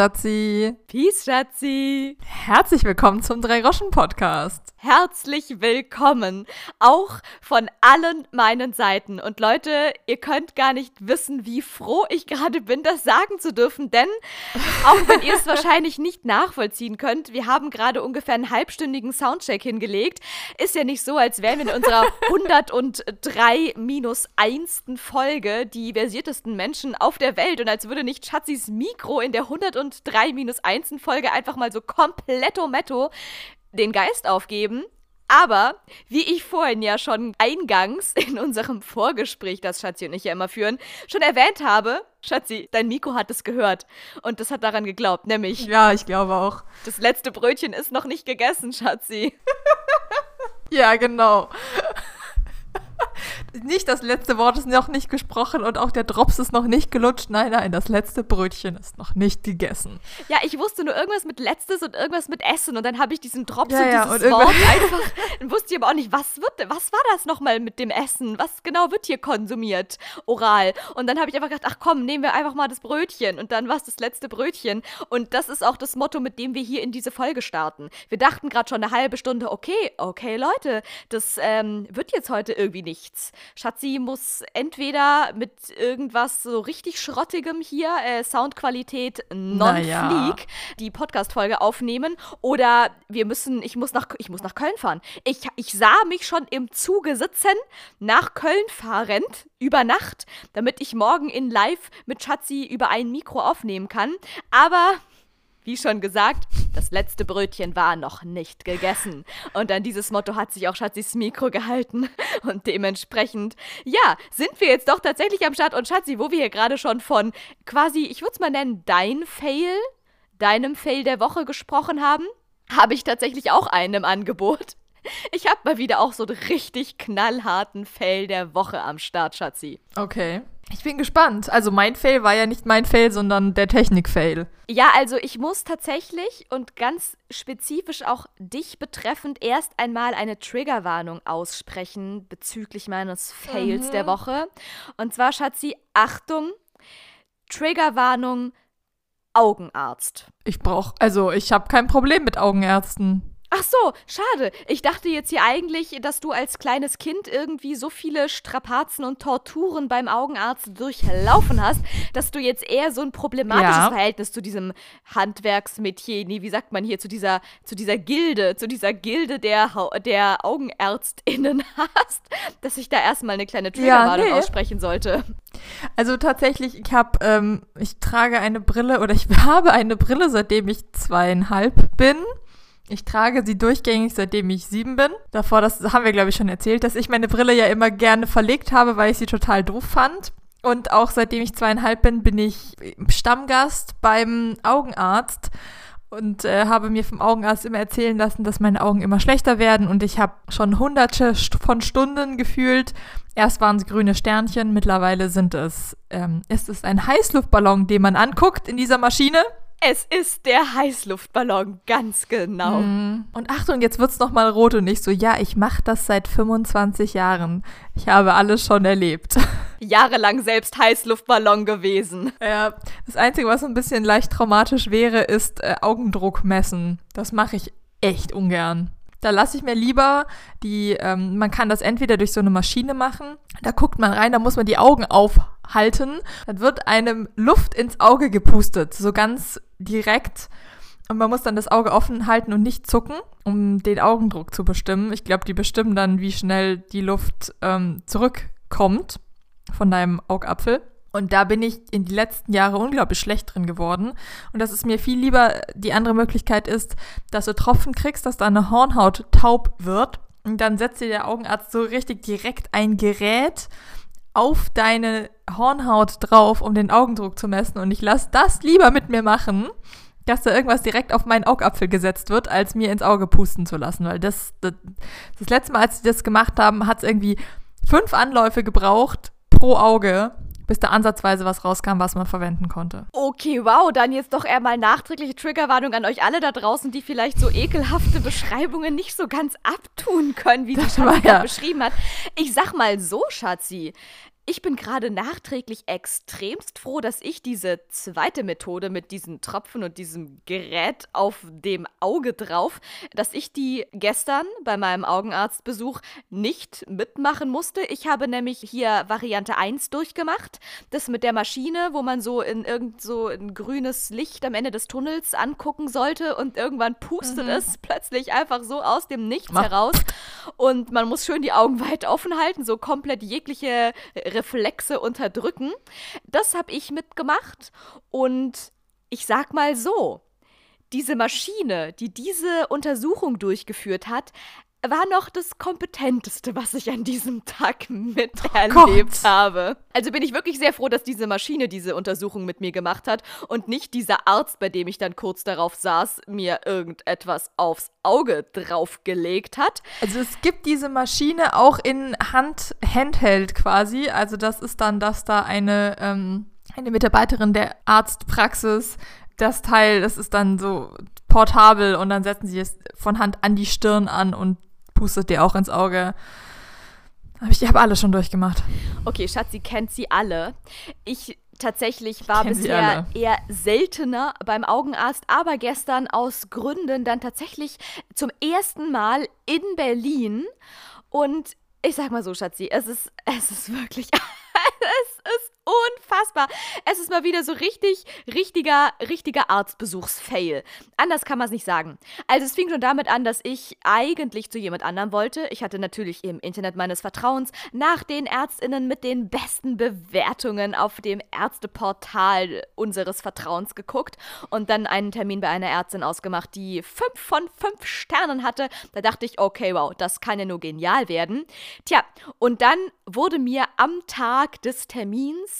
Schatzi. Peace, Schatzi. Herzlich willkommen zum Drei-Roschen-Podcast. Herzlich willkommen. Auch von allen meinen Seiten. Und Leute, ihr könnt gar nicht wissen, wie froh ich gerade bin, das sagen zu dürfen. Denn, auch wenn ihr es wahrscheinlich nicht nachvollziehen könnt, wir haben gerade ungefähr einen halbstündigen Soundcheck hingelegt. Ist ja nicht so, als wären wir in unserer 103 minus 1. Folge die versiertesten Menschen auf der Welt und als würde nicht Schatzis Mikro in der 103 minus 1. Folge einfach mal so kompletto metto den Geist aufgeben. Aber, wie ich vorhin ja schon eingangs in unserem Vorgespräch, das Schatzi und ich ja immer führen, schon erwähnt habe, Schatzi, dein Mikro hat es gehört. Und das hat daran geglaubt, nämlich. Ja, ich glaube auch. Das letzte Brötchen ist noch nicht gegessen, Schatzi. ja, genau. Nicht das letzte Wort ist noch nicht gesprochen und auch der Drops ist noch nicht gelutscht. Nein, nein, das letzte Brötchen ist noch nicht gegessen. Ja, ich wusste nur irgendwas mit letztes und irgendwas mit Essen und dann habe ich diesen Drops ja, und ja, dieses und Wort einfach. Dann wusste ich aber auch nicht, was wird, was war das nochmal mit dem Essen? Was genau wird hier konsumiert? Oral. Und dann habe ich einfach gedacht, ach komm, nehmen wir einfach mal das Brötchen. Und dann war es das letzte Brötchen. Und das ist auch das Motto, mit dem wir hier in diese Folge starten. Wir dachten gerade schon eine halbe Stunde, okay, okay, Leute, das ähm, wird jetzt heute irgendwie nichts. Schatzi muss entweder mit irgendwas so richtig Schrottigem hier, äh, Soundqualität non-fleek, Naja. die Podcast-Folge aufnehmen oder wir müssen, ich muss nach, ich muss nach Köln fahren. Ich, ich sah mich schon im Zuge sitzen, nach Köln fahrend, über Nacht, damit ich morgen in live mit Schatzi über ein Mikro aufnehmen kann. Aber wie schon gesagt, das letzte Brötchen war noch nicht gegessen. Und an dieses Motto hat sich auch Schatzis Mikro gehalten. Und dementsprechend, ja, sind wir jetzt doch tatsächlich am Start. Und Schatzi, wo wir hier gerade schon von quasi, ich würde es mal nennen, dein Fail, deinem Fail der Woche gesprochen haben, habe ich tatsächlich auch einen im Angebot. Ich habe mal wieder auch so einen richtig knallharten Fail der Woche am Start, Schatzi. Okay. Ich bin gespannt. Also mein Fail war ja nicht mein Fail, sondern der Technik-Fail. Ja, also ich muss tatsächlich und ganz spezifisch auch dich betreffend erst einmal eine Triggerwarnung aussprechen bezüglich meines Fails der Woche. Und zwar, Schatzi, Achtung, Triggerwarnung, Augenarzt. Ich brauche, also ich habe kein Problem mit Augenärzten. Ach so, schade. Ich dachte jetzt hier eigentlich, dass du als kleines Kind irgendwie so viele Strapazen und Torturen beim Augenarzt durchlaufen hast, dass du jetzt eher so ein problematisches Ja. Verhältnis zu diesem Handwerksmetier, nee, wie sagt man hier, zu dieser, zu dieser Gilde, zu dieser Gilde der, der AugenärztInnen hast, dass ich da erstmal eine kleine Triggerwarnung nee. aussprechen sollte. Also tatsächlich, ich habe, ähm, ich trage eine Brille oder ich habe eine Brille, seitdem ich zweieinhalb bin. Ich trage sie durchgängig, seitdem ich sieben bin. Davor, das haben wir, glaube ich, schon erzählt, dass ich meine Brille ja immer gerne verlegt habe, weil ich sie total doof fand. Und auch seitdem ich zweieinhalb bin, bin ich Stammgast beim Augenarzt und äh, habe mir vom Augenarzt immer erzählen lassen, dass meine Augen immer schlechter werden und ich habe schon hunderte von Stunden gefühlt. Erst waren es grüne Sternchen, mittlerweile sind es, ähm, ist es ein Heißluftballon, den man anguckt in dieser Maschine. Es ist der Heißluftballon, ganz genau. Mhm. Und Achtung, jetzt wird's noch mal rot und ich so, ja, ich mache das seit 25 Jahren. Ich habe alles schon erlebt. Jahrelang selbst Heißluftballon gewesen. Ja, das Einzige, was so ein bisschen leicht traumatisch wäre, ist äh, Augendruck messen. Das mache ich echt ungern. Da lasse ich mir lieber die, ähm, man kann das entweder durch so eine Maschine machen, da guckt man rein, da muss man die Augen aufhalten, dann wird einem Luft ins Auge gepustet, so ganz direkt. Und man muss dann das Auge offen halten und nicht zucken, um den Augendruck zu bestimmen. Ich glaube, die bestimmen dann, wie schnell die Luft ähm, zurückkommt von deinem Augapfel. Und da bin ich in die letzten Jahre unglaublich schlecht drin geworden. Und dass es mir viel lieber die andere Möglichkeit ist, dass du Tropfen kriegst, dass deine Hornhaut taub wird. Und dann setzt dir der Augenarzt so richtig direkt ein Gerät auf deine Hornhaut drauf, um den Augendruck zu messen. Und ich lasse das lieber mit mir machen, dass da irgendwas direkt auf meinen Augapfel gesetzt wird, als mir ins Auge pusten zu lassen. Weil das, das, das letzte Mal, als sie das gemacht haben, hat es irgendwie fünf Anläufe gebraucht pro Auge, bis da ansatzweise was rauskam, was man verwenden konnte. Okay, wow, dann jetzt doch eher mal nachträgliche Triggerwarnung an euch alle da draußen, die vielleicht so ekelhafte Beschreibungen nicht so ganz abtun können, wie die Das Schatzi war gerade ja- beschrieben hat. Ich sag mal so, Schatzi. Ich bin gerade nachträglich extremst froh, dass ich diese zweite Methode mit diesen Tropfen und diesem Gerät auf dem Auge drauf, dass ich die gestern bei meinem Augenarztbesuch nicht mitmachen musste. Ich habe nämlich hier Variante 1 durchgemacht. Das mit der Maschine, wo man so in irgend so ein grünes Licht am Ende des Tunnels angucken sollte und irgendwann pustet mhm. es plötzlich einfach so aus dem Nichts Mach. heraus. Und man muss schön die Augen weit offen halten, so komplett jegliche Reflexe unterdrücken. Das habe ich mitgemacht und ich sag mal so, diese Maschine, die diese Untersuchung durchgeführt hat, war noch das Kompetenteste, was ich an diesem Tag miterlebt oh habe. Also bin ich wirklich sehr froh, dass diese Maschine diese Untersuchung mit mir gemacht hat und nicht dieser Arzt, bei dem ich dann kurz darauf saß, mir irgendetwas aufs Auge draufgelegt hat. Also es gibt diese Maschine auch in Hand, Handheld quasi. Also das ist dann, dass da eine, ähm, eine Mitarbeiterin der Arztpraxis das Teil, das ist dann so portabel und dann setzen sie es von Hand an die Stirn an und pustet dir auch ins Auge. ich habe alle schon durchgemacht. Okay, Schatz, sie kennt sie alle. Ich tatsächlich war bisher eher seltener beim Augenarzt, aber gestern aus Gründen dann tatsächlich zum ersten Mal in Berlin. Und ich sag mal so, Schatzi, es ist, es ist wirklich, es ist unfassbar. Es ist mal wieder so richtig, richtiger, richtiger Arztbesuchsfail. Anders kann man es nicht sagen. Also es fing schon damit an, dass ich eigentlich zu jemand anderem wollte. Ich hatte natürlich im Internet meines Vertrauens nach den Ärztinnen mit den besten Bewertungen auf dem Ärzteportal unseres Vertrauens geguckt und dann einen Termin bei einer Ärztin ausgemacht, die fünf von fünf Sternen hatte. Da dachte ich, okay, wow, das kann ja nur genial werden. Tja, und dann wurde mir am Tag des Termins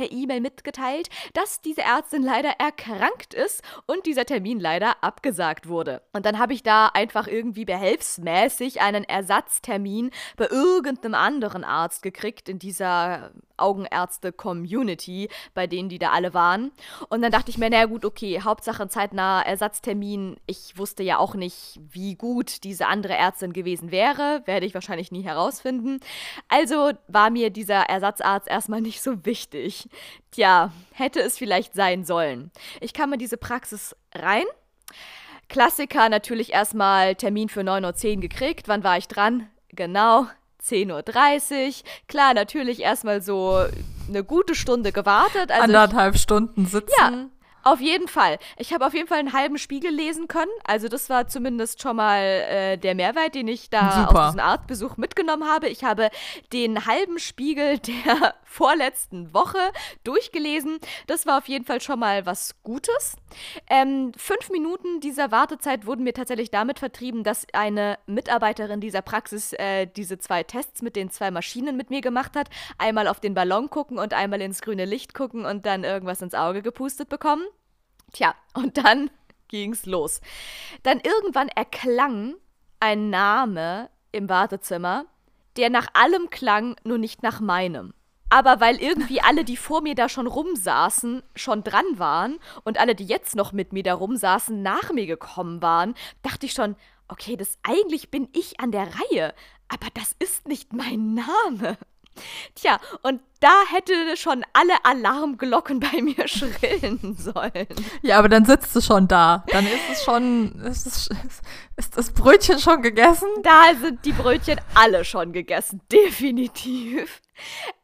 per E-Mail mitgeteilt, dass diese Ärztin leider erkrankt ist und dieser Termin leider abgesagt wurde. Und dann habe ich da einfach irgendwie behelfsmäßig einen Ersatztermin bei irgendeinem anderen Arzt gekriegt in dieser Augenärzte-Community, bei denen die da alle waren. Und dann dachte ich mir, naja gut, okay, Hauptsache zeitnah Ersatztermin. Ich wusste ja auch nicht, wie gut diese andere Ärztin gewesen wäre. Werde ich wahrscheinlich nie herausfinden. Also war mir dieser Ersatzarzt erstmal nicht so wichtig. Tja, hätte es vielleicht sein sollen. Ich kam in diese Praxis rein. Klassiker natürlich erstmal Termin für 9.10 Uhr gekriegt. Wann war ich dran? Genau, 10.30 Uhr. Klar, natürlich erstmal so eine gute Stunde gewartet. Also Anderthalb ich, Stunden sitzen. Ja, auf jeden Fall. Ich habe auf jeden Fall einen halben Spiegel lesen können. Also das war zumindest schon mal äh, der Mehrwert, den ich da Super. aus diesem Artbesuch mitgenommen habe. Ich habe den halben Spiegel der vorletzten Woche durchgelesen. Das war auf jeden Fall schon mal was Gutes. Ähm, fünf Minuten dieser Wartezeit wurden mir tatsächlich damit vertrieben, dass eine Mitarbeiterin dieser Praxis äh, diese zwei Tests mit den zwei Maschinen mit mir gemacht hat. Einmal auf den Ballon gucken und einmal ins grüne Licht gucken und dann irgendwas ins Auge gepustet bekommen. Tja, und dann ging's los. Dann irgendwann erklang ein Name im Wartezimmer, der nach allem klang, nur nicht nach meinem. Aber weil irgendwie alle, die vor mir da schon rumsaßen, schon dran waren und alle, die jetzt noch mit mir da rumsaßen, nach mir gekommen waren, dachte ich schon, okay, das eigentlich bin ich an der Reihe, aber das ist nicht mein Name. Tja, und da hätte schon alle Alarmglocken bei mir schrillen sollen. Ja, aber dann sitzt du schon da. Dann ist es schon, ist, es, ist das Brötchen schon gegessen? Da sind die Brötchen alle schon gegessen, definitiv.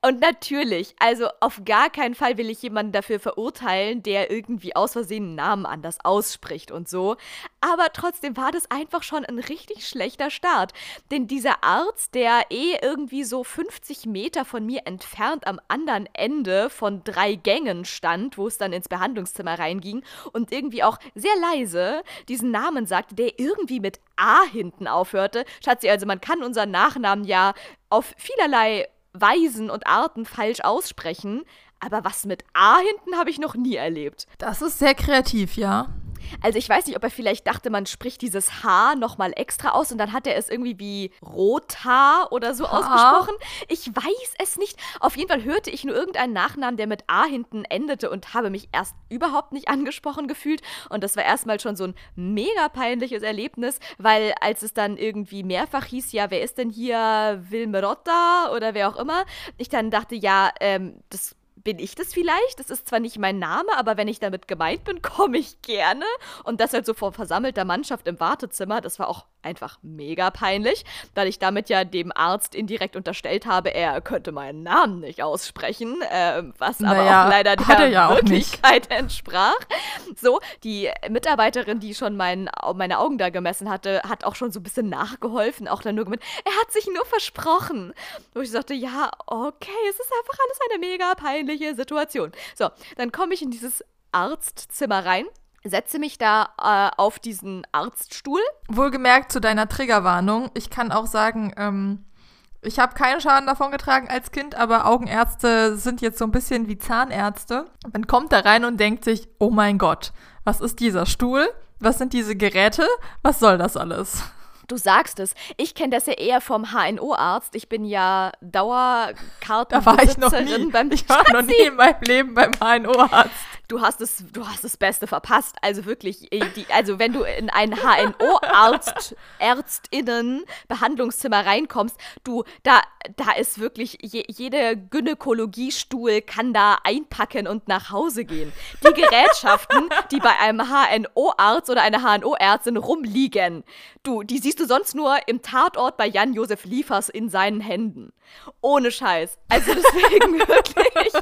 Und natürlich, also auf gar keinen Fall will ich jemanden dafür verurteilen, der irgendwie aus Versehen einen Namen anders ausspricht und so. Aber trotzdem war das einfach schon ein richtig schlechter Start. Denn dieser Arzt, der eh irgendwie so 50 Meter von mir entfernt am anderen Ende von drei Gängen stand, wo es dann ins Behandlungszimmer reinging und irgendwie auch sehr leise diesen Namen sagte, der irgendwie mit A hinten aufhörte. Schatzi, also man kann unseren Nachnamen ja auf vielerlei Weisen und Arten falsch aussprechen. Aber was mit A hinten habe ich noch nie erlebt. Das ist sehr kreativ, ja. Also ich weiß nicht, ob er vielleicht dachte, man spricht dieses H nochmal extra aus und dann hat er es irgendwie wie Rothaar oder so Ha? ausgesprochen. Ich weiß es nicht. Auf jeden Fall hörte ich nur irgendeinen Nachnamen, der mit A hinten endete und habe mich erst überhaupt nicht angesprochen gefühlt. Und das war erstmal schon so ein mega peinliches Erlebnis, weil als es dann irgendwie mehrfach hieß, ja, wer ist denn hier Wilmerotta oder wer auch immer, ich dann dachte, ja, ähm, das bin ich das vielleicht? Das ist zwar nicht mein Name, aber wenn ich damit gemeint bin, komme ich gerne. Und das halt so vor versammelter Mannschaft im Wartezimmer, das war auch einfach mega peinlich, weil ich damit ja dem Arzt indirekt unterstellt habe, er könnte meinen Namen nicht aussprechen, äh, was aber Naja, auch leider er der ja. Wirklichkeit entsprach. So, die Mitarbeiterin, die schon mein, meine Augen da gemessen hatte, hat auch schon so ein bisschen nachgeholfen, auch dann nur gemeint, er hat sich nur versprochen. Wo ich sagte, ja, okay, es ist einfach alles eine mega peinliche Situation. So, dann komme ich in dieses Arztzimmer rein, setze mich da äh, auf diesen Arztstuhl. Wohlgemerkt zu deiner Triggerwarnung. Ich kann auch sagen, ähm, ich habe keinen Schaden davon getragen als Kind, aber Augenärzte sind jetzt so ein bisschen wie Zahnärzte. Man kommt da rein und denkt sich, oh mein Gott, was ist dieser Stuhl? Was sind diese Geräte? Was soll das alles? Du sagst es. Ich kenne das ja eher vom HNO-Arzt. Ich bin ja Dauerkarten. Da war ich noch nie. Beim ich war noch nie in meinem Leben beim HNO-Arzt. Du hast es, du hast das Beste verpasst. Also wirklich, die, also wenn du in ein HNO-Arzt, Ärztinnen Behandlungszimmer reinkommst, du, da, da ist wirklich je, jede Gynäkologiestuhl kann da einpacken und nach Hause gehen. Die Gerätschaften, die bei einem HNO-Arzt oder einer HNO-Ärztin rumliegen, du, die siehst du sonst nur im Tatort bei Jan-Josef Liefers in seinen Händen. Ohne Scheiß. Also deswegen wirklich.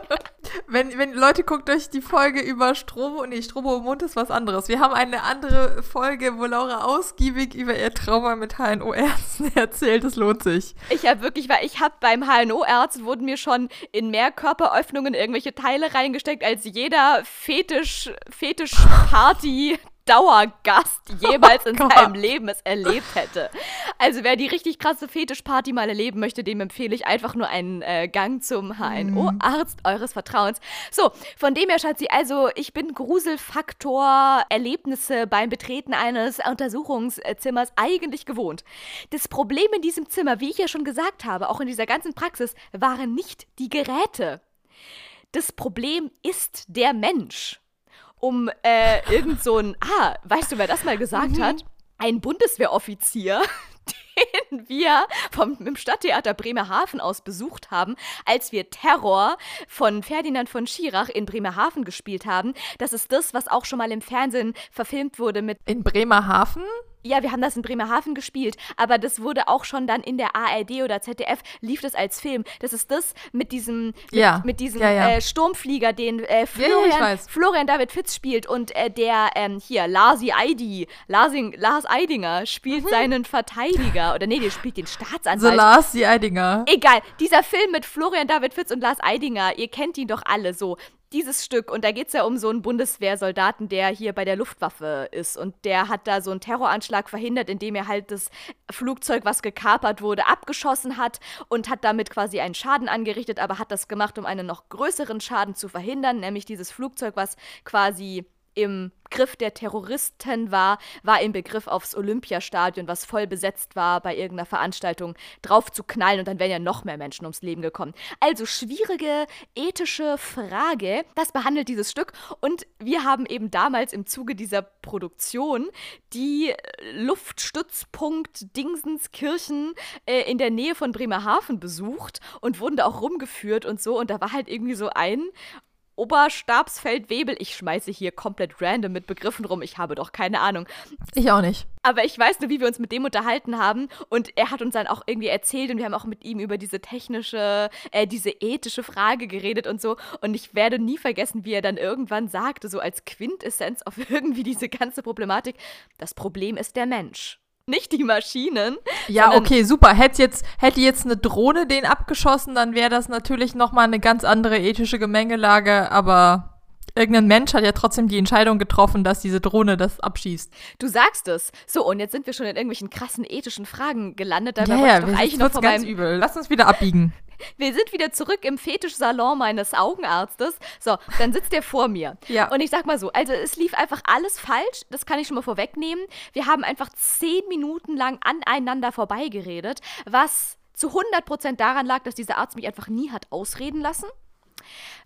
Wenn, wenn Leute guckt euch die Folge über Strobo, nee, Strobo im Mund ist was anderes. Wir haben eine andere Folge, wo Laura ausgiebig über ihr Trauma mit HNO-Ärzten erzählt. Es lohnt sich. Ich habe wirklich, weil ich habe beim HNO-Arzt wurden mir schon in mehr Körperöffnungen irgendwelche Teile reingesteckt, als jeder Fetisch, Fetisch-Party Dauergast jemals in Oh Gott. seinem Leben es erlebt hätte. Also wer die richtig krasse Fetischparty mal erleben möchte, dem empfehle ich einfach nur einen äh, Gang zum HNO-Arzt eures Vertrauens. So, von dem her, Schatzi, also ich bin Gruselfaktor Erlebnisse beim Betreten eines Untersuchungszimmers eigentlich gewohnt. Das Problem in diesem Zimmer, wie ich ja schon gesagt habe, auch in dieser ganzen Praxis, waren nicht die Geräte. Das Problem ist der Mensch um äh, irgend so ein, ah, weißt du, wer das mal gesagt hat? Ein Bundeswehroffizier, den wir vom im Stadttheater Bremerhaven aus besucht haben, als wir Terror von Ferdinand von Schirach in Bremerhaven gespielt haben. Das ist das, was auch schon mal im Fernsehen verfilmt wurde mit In Bremerhaven? Ja, wir haben das in Bremerhaven gespielt, aber das wurde auch schon dann in der ARD oder ZDF lief das als Film. Das ist das mit diesem mit, Ja. mit diesem Ja, ja. Äh, Sturmflieger, den äh, Florian. Florian David Fitz spielt und äh, der ähm, hier Larsi Eidi, Larsing, Lars Eidinger Mhm. spielt seinen Verteidiger oder nee, der spielt den Staatsanwalt. Lars die Eidinger. Egal, dieser Film mit Florian David Fitz und Lars Eidinger, ihr kennt ihn doch alle so. Dieses Stück, und da geht es ja um so einen Bundeswehrsoldaten, der hier bei der Luftwaffe ist. Und der hat da so einen Terroranschlag verhindert, indem er halt das Flugzeug, was gekapert wurde, abgeschossen hat und hat damit quasi einen Schaden angerichtet, aber hat das gemacht, um einen noch größeren Schaden zu verhindern, nämlich dieses Flugzeug, was quasi im Griff der Terroristen war, war im Begriff aufs Olympiastadion, was voll besetzt war, bei irgendeiner Veranstaltung drauf zu knallen und dann wären ja noch mehr Menschen ums Leben gekommen. Also schwierige ethische Frage, das behandelt dieses Stück. Und wir haben eben damals im Zuge dieser Produktion die äh, Luftstützpunkt Dingsenskirchen äh, in der Nähe von Bremerhaven besucht und wurden da auch rumgeführt und so. Und da war halt irgendwie so ein Oberstabsfeldwebel. Ich schmeiße hier komplett random mit Begriffen rum. Ich habe doch keine Ahnung. Ich auch nicht. Aber ich weiß nur, wie wir uns mit dem unterhalten haben. Und er hat uns dann auch irgendwie erzählt und wir haben auch mit ihm über diese technische, äh, diese ethische Frage geredet und so. Und ich werde nie vergessen, wie er dann irgendwann sagte, so als Quintessenz auf irgendwie diese ganze Problematik, das Problem ist der Mensch. Nicht die Maschinen. Ja, okay, super. Hätte jetzt, hätte jetzt eine Drohne den abgeschossen, dann wäre das natürlich nochmal eine ganz andere ethische Gemengelage, aber irgendein Mensch hat ja trotzdem die Entscheidung getroffen, dass diese Drohne das abschießt. Du sagst es. So, und jetzt sind wir schon in irgendwelchen krassen ethischen Fragen gelandet. Dabei ja, ja, wir eigentlich noch ganz übel. Lass uns wieder abbiegen. Wir sind wieder zurück im Fetischsalon meines Augenarztes. So, dann sitzt der vor mir. Ja. Und ich sag mal so, also es lief einfach alles falsch. Das kann ich schon mal vorwegnehmen. Wir haben einfach zehn Minuten lang aneinander vorbeigeredet, was zu 100% daran lag, dass dieser Arzt mich einfach nie hat ausreden lassen.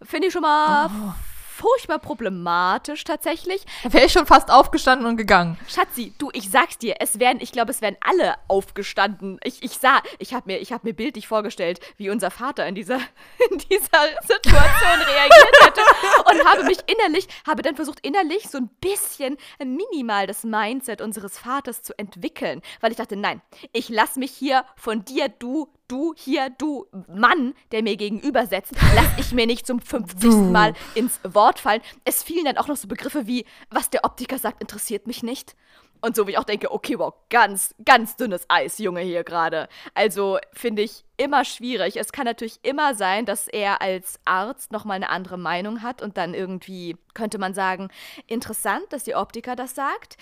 Finde ich schon mal oh furchtbar problematisch tatsächlich. Da wäre ich schon fast aufgestanden und gegangen. Schatzi, du, ich sag's dir, es wären, ich glaube, es wären alle aufgestanden. Ich, ich sah, ich habe mir, hab mir bildlich vorgestellt, wie unser Vater in dieser, in dieser Situation reagiert hätte und habe mich innerlich, habe dann versucht, innerlich so ein bisschen minimal das Mindset unseres Vaters zu entwickeln, weil ich dachte, nein, ich lass mich hier von dir, du, du hier, du Mann, der mir gegenüber sitzt, lass ich mir nicht zum 50. Mal ins Wort fallen. Es fielen dann auch noch so Begriffe wie, was der Optiker sagt, interessiert mich nicht. Und so wie ich auch denke, okay, wow, ganz, ganz dünnes Eis, Junge, hier gerade. Also finde ich immer schwierig. Es kann natürlich immer sein, dass er als Arzt nochmal eine andere Meinung hat und dann irgendwie könnte man sagen, interessant, dass die Optiker das sagt.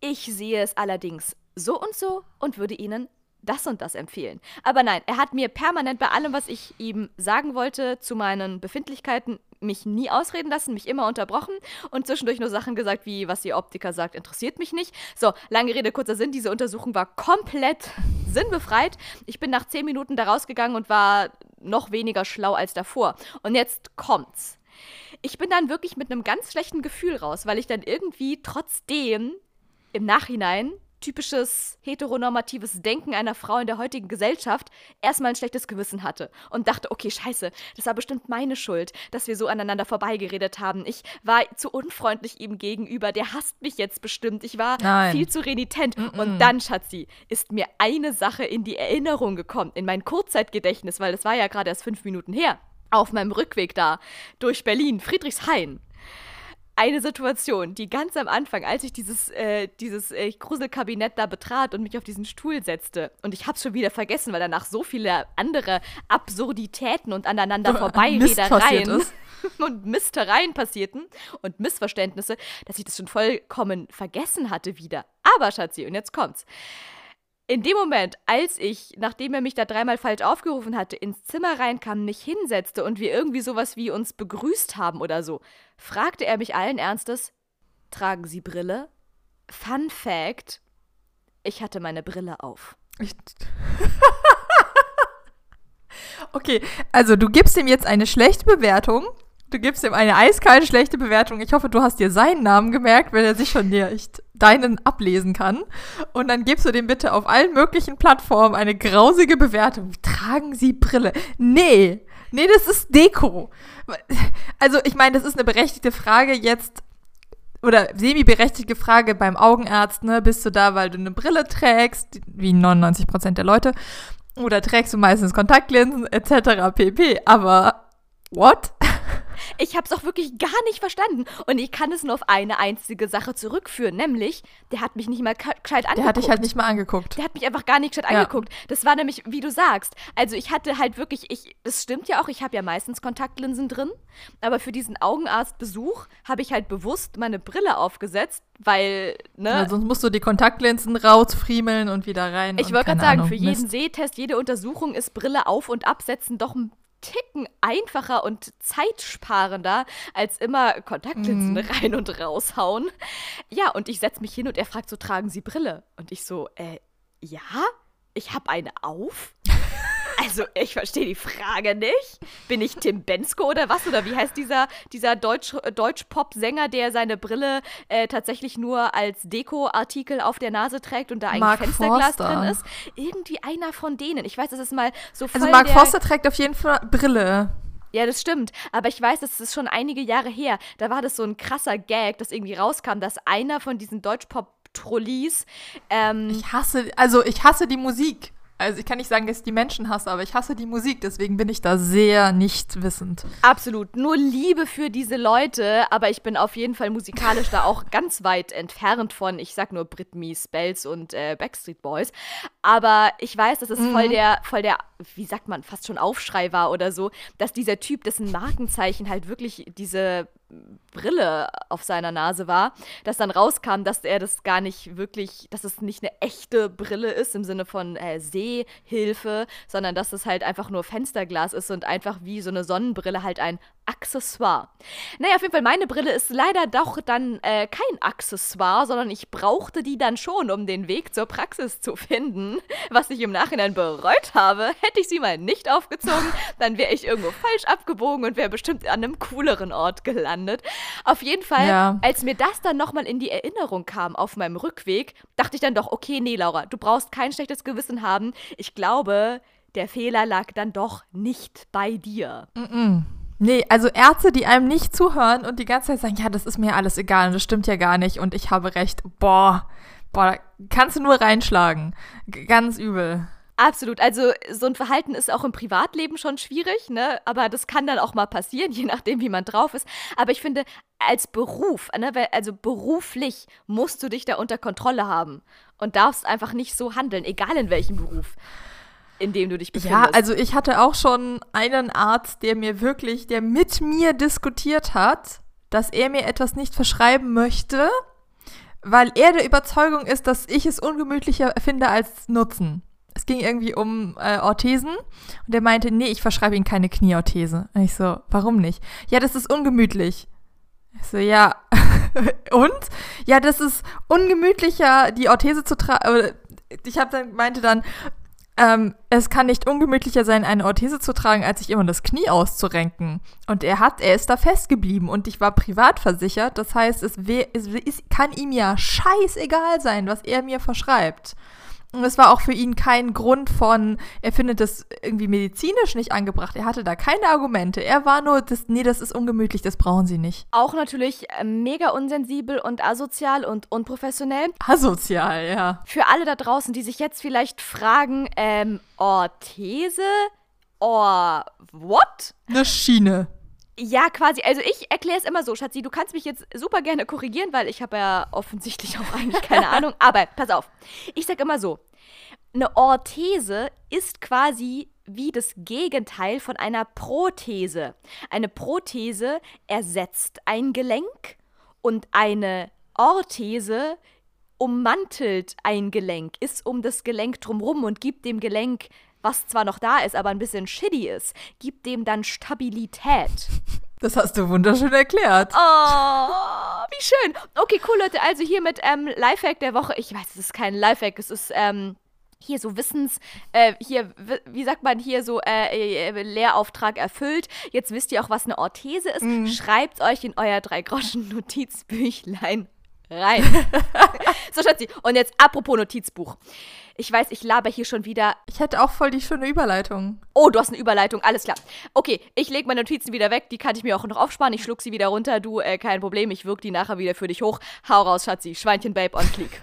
Ich sehe es allerdings so und so und würde Ihnen das und das empfehlen. Aber nein, er hat mir permanent bei allem, was ich ihm sagen wollte, zu meinen Befindlichkeiten mich nie ausreden lassen, mich immer unterbrochen und zwischendurch nur Sachen gesagt, wie was die Optiker sagt, interessiert mich nicht. So, lange Rede, kurzer Sinn, diese Untersuchung war komplett sinnbefreit. Ich bin nach zehn Minuten da rausgegangen und war noch weniger schlau als davor. Und jetzt kommt's. Ich bin dann wirklich mit einem ganz schlechten Gefühl raus, weil ich dann irgendwie trotzdem im Nachhinein typisches heteronormatives Denken einer Frau in der heutigen Gesellschaft erstmal ein schlechtes Gewissen hatte und dachte, okay, scheiße, das war bestimmt meine Schuld, dass wir so aneinander vorbeigeredet haben. Ich war zu unfreundlich ihm gegenüber, der hasst mich jetzt bestimmt. Ich war Nein. viel zu renitent. Mm -mm. Und dann, Schatzi, ist mir eine Sache in die Erinnerung gekommen, in mein Kurzzeitgedächtnis, weil das war ja gerade erst fünf Minuten her. Auf meinem Rückweg da durch Berlin, Friedrichshain eine Situation, die ganz am Anfang, als ich dieses, äh, dieses äh, Gruselkabinett da betrat und mich auf diesen Stuhl setzte, und ich hab's schon wieder vergessen, weil danach so viele andere Absurditäten und aneinander Vorbeiredereien und Mistereien passierten und Missverständnisse, dass ich das schon vollkommen vergessen hatte wieder. Aber, Schatzi, und jetzt kommt's in dem Moment, als ich, nachdem er mich da dreimal falsch aufgerufen hatte, ins Zimmer reinkam, mich hinsetzte und wir irgendwie sowas wie uns begrüßt haben oder so, fragte er mich allen Ernstes: Tragen Sie Brille? Fun Fact: Ich hatte meine Brille auf. Ich okay, also du gibst ihm jetzt eine schlechte Bewertung Du gibst ihm eine eiskalte schlechte Bewertung. Ich hoffe, du hast dir seinen Namen gemerkt, wenn er sich schon nicht deinen ablesen kann. Und dann gibst du dem bitte auf allen möglichen Plattformen eine grausige Bewertung. Tragen Sie Brille? Nee, nee, das ist Deko. Also, ich meine, das ist eine berechtigte Frage jetzt oder semi-berechtigte Frage beim Augenarzt, ne? Bist du da, weil du eine Brille trägst, wie 99% der Leute, oder trägst du meistens Kontaktlinsen etc. pp. Aber what? Ich habe es auch wirklich gar nicht verstanden. Und ich kann es nur auf eine einzige Sache zurückführen, nämlich, der hat mich nicht mal gescheit angeguckt. Der hat dich halt nicht mal angeguckt. Der hat mich einfach gar nicht gescheit ja. angeguckt. Das war nämlich, wie du sagst. Also ich hatte halt wirklich, ich, das stimmt ja auch, ich habe ja meistens Kontaktlinsen drin. Aber für diesen Augenarztbesuch habe ich halt bewusst meine Brille aufgesetzt, weil, ne? Ja, sonst musst du die Kontaktlinsen rausfriemeln und wieder rein. Ich wollte gerade sagen, Ahnung, für jeden Mist. Sehtest, jede Untersuchung ist Brille auf- und absetzen doch ein Ticken einfacher und zeitsparender, als immer Kontaktlinsen mhm. rein und raushauen. Ja, und ich setze mich hin und er fragt so, tragen Sie Brille? Und ich so, äh, ja, ich habe eine auf. Also, ich verstehe die Frage nicht. Bin ich Tim Bensko oder was? Oder wie heißt dieser, dieser Deutsch, Deutsch-Pop-Sänger, der seine Brille äh, tatsächlich nur als Deko-Artikel auf der Nase trägt und da eigentlich Mark Fensterglas Forster. drin ist? Irgendwie einer von denen. Ich weiß, das ist mal so voll Also, Mark Forster trägt auf jeden Fall Brille. Ja, das stimmt. Aber ich weiß, das ist schon einige Jahre her. Da war das so ein krasser Gag, das irgendwie rauskam, dass einer von diesen Deutsch-Pop Trolleys. Ähm, ich hasse, also ich hasse die Musik. Also ich kann nicht sagen, dass ich die Menschen hasse, aber ich hasse die Musik, deswegen bin ich da sehr nicht wissend. Absolut. Nur Liebe für diese Leute, aber ich bin auf jeden Fall musikalisch da auch ganz weit entfernt von, ich sag nur Britney Spells und äh, Backstreet Boys. Aber ich weiß, dass es mhm. voll der, voll der, wie sagt man, fast schon Aufschrei war oder so, dass dieser Typ, dessen Markenzeichen halt wirklich diese Brille auf seiner Nase war, dass dann rauskam, dass er das gar nicht wirklich, dass es nicht eine echte Brille ist im Sinne von äh, Sehhilfe, sondern dass es halt einfach nur Fensterglas ist und einfach wie so eine Sonnenbrille halt ein Accessoire. Naja, auf jeden Fall, meine Brille ist leider doch dann äh, kein Accessoire, sondern ich brauchte die dann schon, um den Weg zur Praxis zu finden, was ich im Nachhinein bereut habe. Hätte ich sie mal nicht aufgezogen, dann wäre ich irgendwo falsch abgebogen und wäre bestimmt an einem cooleren Ort gelandet. Auf jeden Fall, ja. als mir das dann nochmal in die Erinnerung kam auf meinem Rückweg, dachte ich dann doch, okay, nee, Laura, du brauchst kein schlechtes Gewissen haben. Ich glaube, der Fehler lag dann doch nicht bei dir. Mm -mm. Nee, also Ärzte, die einem nicht zuhören und die ganze Zeit sagen, ja, das ist mir alles egal und das stimmt ja gar nicht und ich habe recht. Boah, boah, kannst du nur reinschlagen. G ganz übel. Absolut. Also so ein Verhalten ist auch im Privatleben schon schwierig, ne? Aber das kann dann auch mal passieren, je nachdem, wie man drauf ist. Aber ich finde, als Beruf, ne, also beruflich musst du dich da unter Kontrolle haben und darfst einfach nicht so handeln, egal in welchem Beruf in dem du dich befindest. Ja, also ich hatte auch schon einen Arzt, der mir wirklich, der mit mir diskutiert hat, dass er mir etwas nicht verschreiben möchte, weil er der Überzeugung ist, dass ich es ungemütlicher finde als Nutzen. Es ging irgendwie um äh, Orthesen und er meinte, nee, ich verschreibe Ihnen keine Knieorthese. Und ich so, warum nicht? Ja, das ist ungemütlich. Ich so, ja. und? Ja, das ist ungemütlicher, die Orthese zu tragen. Ich habe dann meinte dann, ähm, es kann nicht ungemütlicher sein, eine Orthese zu tragen, als sich immer das Knie auszurenken. Und er hat, er ist da festgeblieben und ich war privat versichert. Das heißt, es, es, es kann ihm ja scheißegal sein, was er mir verschreibt. Und es war auch für ihn kein Grund von, er findet das irgendwie medizinisch nicht angebracht. Er hatte da keine Argumente. Er war nur, das, nee, das ist ungemütlich, das brauchen sie nicht. Auch natürlich äh, mega unsensibel und asozial und unprofessionell. Asozial, ja. Für alle da draußen, die sich jetzt vielleicht fragen, ähm, Orthese? Or what? Eine Schiene. Ja, quasi. Also ich erkläre es immer so, Schatzi, du kannst mich jetzt super gerne korrigieren, weil ich habe ja offensichtlich auch eigentlich keine Ahnung. Aber pass auf, ich sage immer so, eine Orthese ist quasi wie das Gegenteil von einer Prothese. Eine Prothese ersetzt ein Gelenk und eine Orthese ummantelt ein Gelenk, ist um das Gelenk drumrum und gibt dem Gelenk was zwar noch da ist, aber ein bisschen shitty ist, gibt dem dann Stabilität. Das hast du wunderschön erklärt. Oh, wie schön. Okay, cool, Leute. Also hier mit ähm, Lifehack der Woche. Ich weiß, es ist kein Lifehack, es ist ähm, hier so Wissens, äh, hier, wie sagt man hier so, äh, äh, Lehrauftrag erfüllt. Jetzt wisst ihr auch, was eine Orthese ist. Mhm. Schreibt euch in euer Drei-Groschen-Notizbüchlein rein. so, Schatzi. Und jetzt apropos Notizbuch. Ich weiß, ich laber hier schon wieder. Ich hätte auch voll die schöne Überleitung. Oh, du hast eine Überleitung, alles klar. Okay, ich lege meine Notizen wieder weg, die kann ich mir auch noch aufsparen. Ich schluck sie wieder runter. Du, äh, kein Problem, ich wirke die nachher wieder für dich hoch. Hau raus, Schatzi. Schweinchen Babe on Click.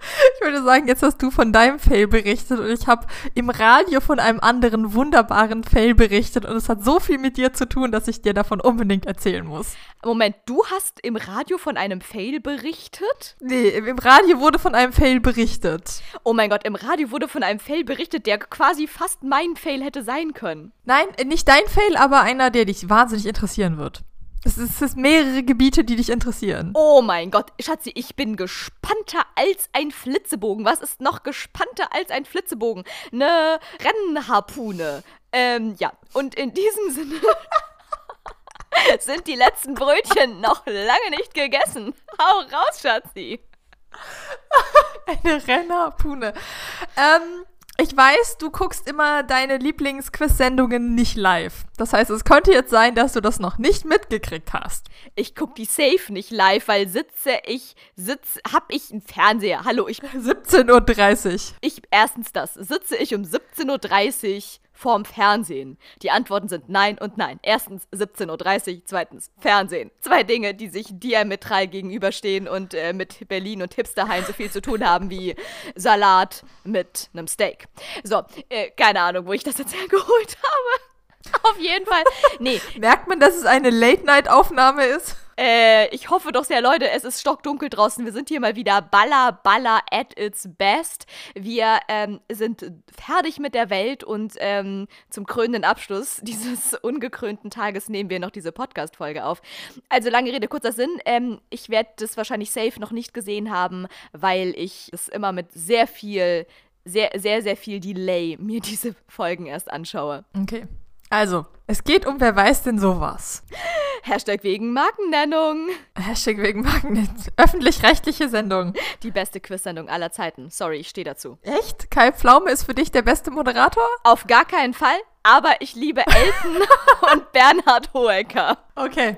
Ich würde sagen, jetzt hast du von deinem Fail berichtet und ich habe im Radio von einem anderen wunderbaren Fail berichtet und es hat so viel mit dir zu tun, dass ich dir davon unbedingt erzählen muss. Moment, du hast im Radio von einem Fail berichtet? Nee, im Radio wurde von einem Fail berichtet. Oh mein Gott, im Radio wurde von einem Fail berichtet, der quasi fast mein Fail hätte sein können. Nein, nicht dein Fail, aber einer, der dich wahnsinnig interessieren wird. Es ist mehrere Gebiete, die dich interessieren. Oh mein Gott, Schatzi, ich bin gespannter als ein Flitzebogen. Was ist noch gespannter als ein Flitzebogen? Eine Rennharpune. Ähm, ja. Und in diesem Sinne sind die letzten Brötchen noch lange nicht gegessen. Hau raus, Schatzi. Eine Rennharpune. Ähm, ich weiß, du guckst immer deine Lieblingsquiz-Sendungen nicht live. Das heißt, es könnte jetzt sein, dass du das noch nicht mitgekriegt hast. Ich guck die safe nicht live, weil sitze ich, sitz, hab ich einen Fernseher. Hallo, ich. 17.30 Uhr. Ich, erstens das, sitze ich um 17.30 Uhr vorm Fernsehen? Die Antworten sind nein und nein. Erstens 17.30 Uhr, zweitens Fernsehen. Zwei Dinge, die sich diametral gegenüberstehen und äh, mit Berlin und Hipsterhain so viel zu tun haben wie Salat mit einem Steak. So, äh, keine Ahnung, wo ich das jetzt hergeholt habe. Auf jeden Fall. Nee. Merkt man, dass es eine Late-Night-Aufnahme ist? Äh, ich hoffe doch sehr, Leute, es ist stockdunkel draußen. Wir sind hier mal wieder baller, baller at its best. Wir ähm, sind fertig mit der Welt und ähm, zum krönenden Abschluss dieses ungekrönten Tages nehmen wir noch diese Podcast-Folge auf. Also lange Rede, kurzer Sinn. Ähm, ich werde das wahrscheinlich safe noch nicht gesehen haben, weil ich es immer mit sehr viel sehr, sehr, sehr viel Delay mir diese Folgen erst anschaue. Okay. Also, es geht um Wer weiß denn sowas? Hashtag wegen Markennennung. Hashtag wegen Markennennung. Öffentlich-rechtliche Sendung. Die beste Quiz-Sendung aller Zeiten. Sorry, ich stehe dazu. Echt? Kai Pflaume ist für dich der beste Moderator? Auf gar keinen Fall, aber ich liebe Elton und Bernhard Hoeker. Okay.